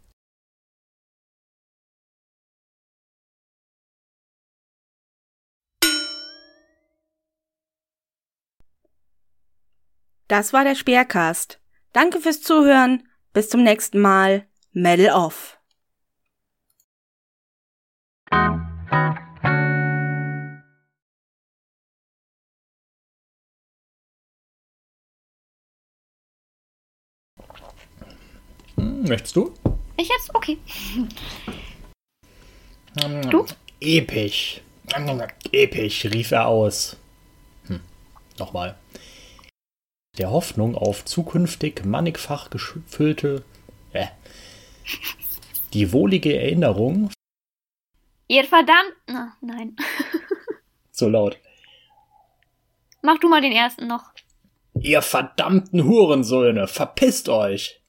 Das war der Speercast. Danke fürs Zuhören. Bis zum nächsten Mal. Medal off. Möchtest du? Ich jetzt? Okay. Du? Episch. Episch, rief er aus. Hm. Nochmal. Der Hoffnung auf zukünftig mannigfach gefüllte. Äh, die wohlige Erinnerung. Ihr verdammt. Na, nein. So laut. Mach du mal den ersten noch. Ihr verdammten Hurensöhne, verpisst euch!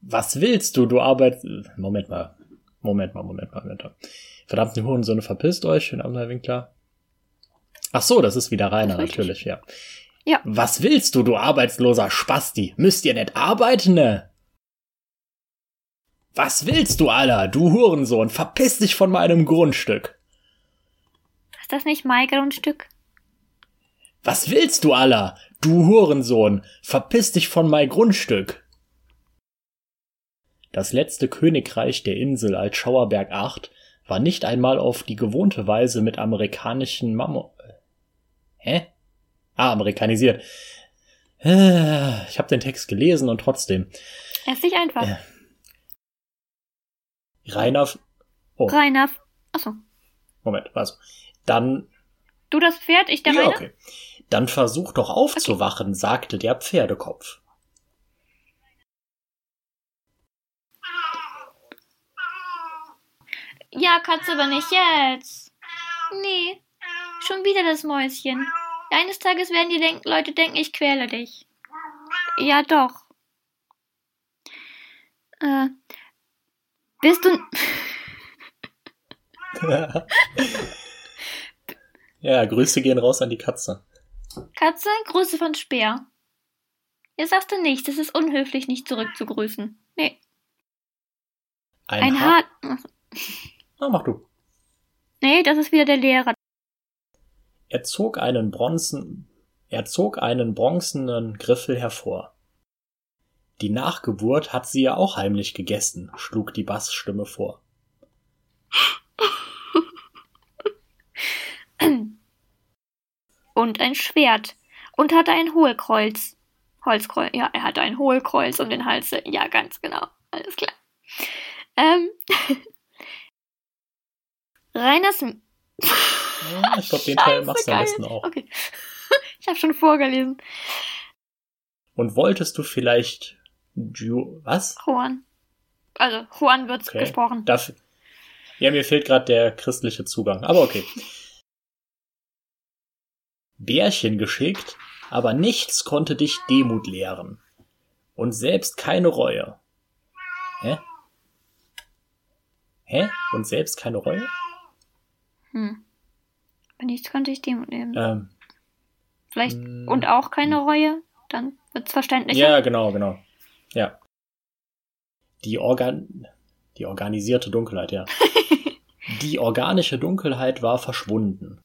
Was willst du, du Arbeit... Moment mal. Moment mal, Moment mal, Moment mal. Verdammten Hurensöhne, verpisst euch, schön Abner Winkler. Ach so, das ist wieder Rainer, natürlich, ja. Ja. Was willst du, du arbeitsloser Spasti? Müsst ihr nicht arbeiten, ne? Was willst du, Aller, du Hurensohn? Verpiss dich von meinem Grundstück. Ist das nicht mein Grundstück? Was willst du, Aller, du Hurensohn? Verpiss dich von mein Grundstück. Das letzte Königreich der Insel als Schauerberg 8 war nicht einmal auf die gewohnte Weise mit amerikanischen Mammo... Hä? Ah, amerikanisiert. Äh, Ich habe den Text gelesen und trotzdem. Er ist nicht einfach. Äh. Rainer... Oh, Rainer. Achso. Moment, was? Dann... Du das Pferd, ich der ja, Rainer? okay. Dann versuch doch aufzuwachen, sagte der Pferdekopf. Ja, Katze, aber nicht jetzt. Nee. Schon wieder das Mäuschen. Eines Tages werden die denk Leute denken, ich quäle dich. Ja, doch. Äh. Bist du. ja, Grüße gehen raus an die Katze. Katze, Grüße von Speer. Jetzt sagst du nichts, es ist unhöflich, nicht zurückzugrüßen. Nee. Ein, Ein Haar. Haar. Na, mach du. Nee, das ist wieder der Lehrer. Er zog einen Bronzen, er zog einen bronzenen Griffel hervor. Die Nachgeburt hat sie ja auch heimlich gegessen, schlug die Bassstimme vor. Und ein Schwert. Und hatte ein Hohlkreuz. Holzkreuz. Ja, er hatte ein Hohlkreuz um den Hals. Ja, ganz genau. Alles klar. Ähm. Reiners. Ja, ich glaube, den Teil machst du am besten auch. Okay. Ich habe schon vorgelesen. Und wolltest du vielleicht Ju was? Juan. Also, Juan wird Okay. gesprochen. Darf, ja, mir fehlt gerade der christliche Zugang, aber okay. Bärchen geschickt, aber nichts konnte dich Demut lehren. Und selbst keine Reue. Hä? Hä? Und selbst keine Reue? Hm. Aber nichts konnte ich dem nehmen. Ähm, Vielleicht. mm, Und auch keine Reue. Dann wird's verständlicher. ja, genau, genau. Ja. Die Organ, die organisierte Dunkelheit, ja. Die organische Dunkelheit war verschwunden.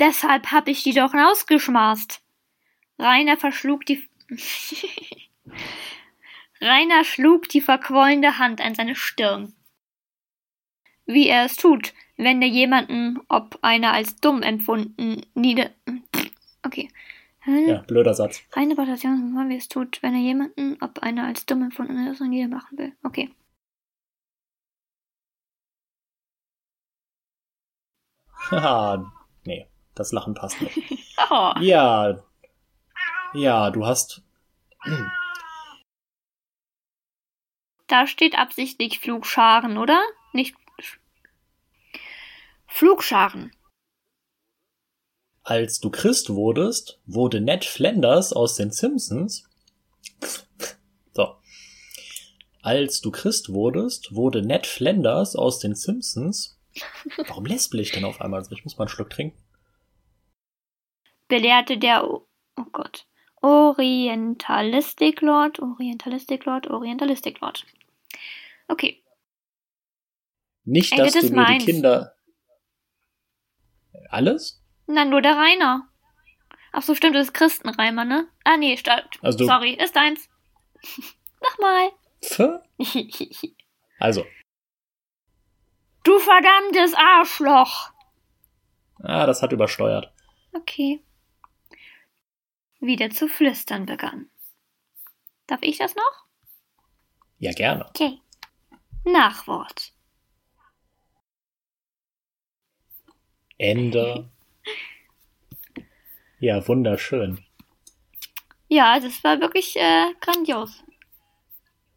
Deshalb hab ich die doch rausgeschmaßt. Rainer verschlug die. Rainer schlug die verquollende Hand an seine Stirn. Wie er es tut, wenn er jemanden, ob einer als dumm empfunden, nieder. Okay. Ja, blöder Satz. Reine Interpretation, wie es tut, wenn er jemanden, ob einer als dumm empfunden ist und jeder machen will. Okay. Haha, nee, das Lachen passt nicht. Oh. Ja, ja, du hast. Da steht absichtlich Flugscharen, oder? Nicht. Flugscharen. Als du Christ wurdest, wurde Ned Flanders aus den Simpsons. So. Als du Christ wurdest, wurde Ned Flanders aus den Simpsons. Warum lispel ich denn auf einmal? Ich muss mal einen Schluck trinken. Belehrte der. O oh Gott. Orientalistic Lord, Orientalistic Lord, Orientalistic Lord. Okay. Nicht, Ey, dass das du nur die. Kinder. Alles? Na, nur der Rainer. Ach so, stimmt, das ist Christenreimer, ne? Ah, nee, sta- Also sorry, ist deins. Nochmal. Also, du verdammtes Arschloch. ah, das hat übersteuert. Okay. Wieder zu flüstern begann. Darf ich das noch? Ja, gerne. Okay. Nachwort. Ende. Ja, wunderschön. Ja, das war wirklich äh, grandios.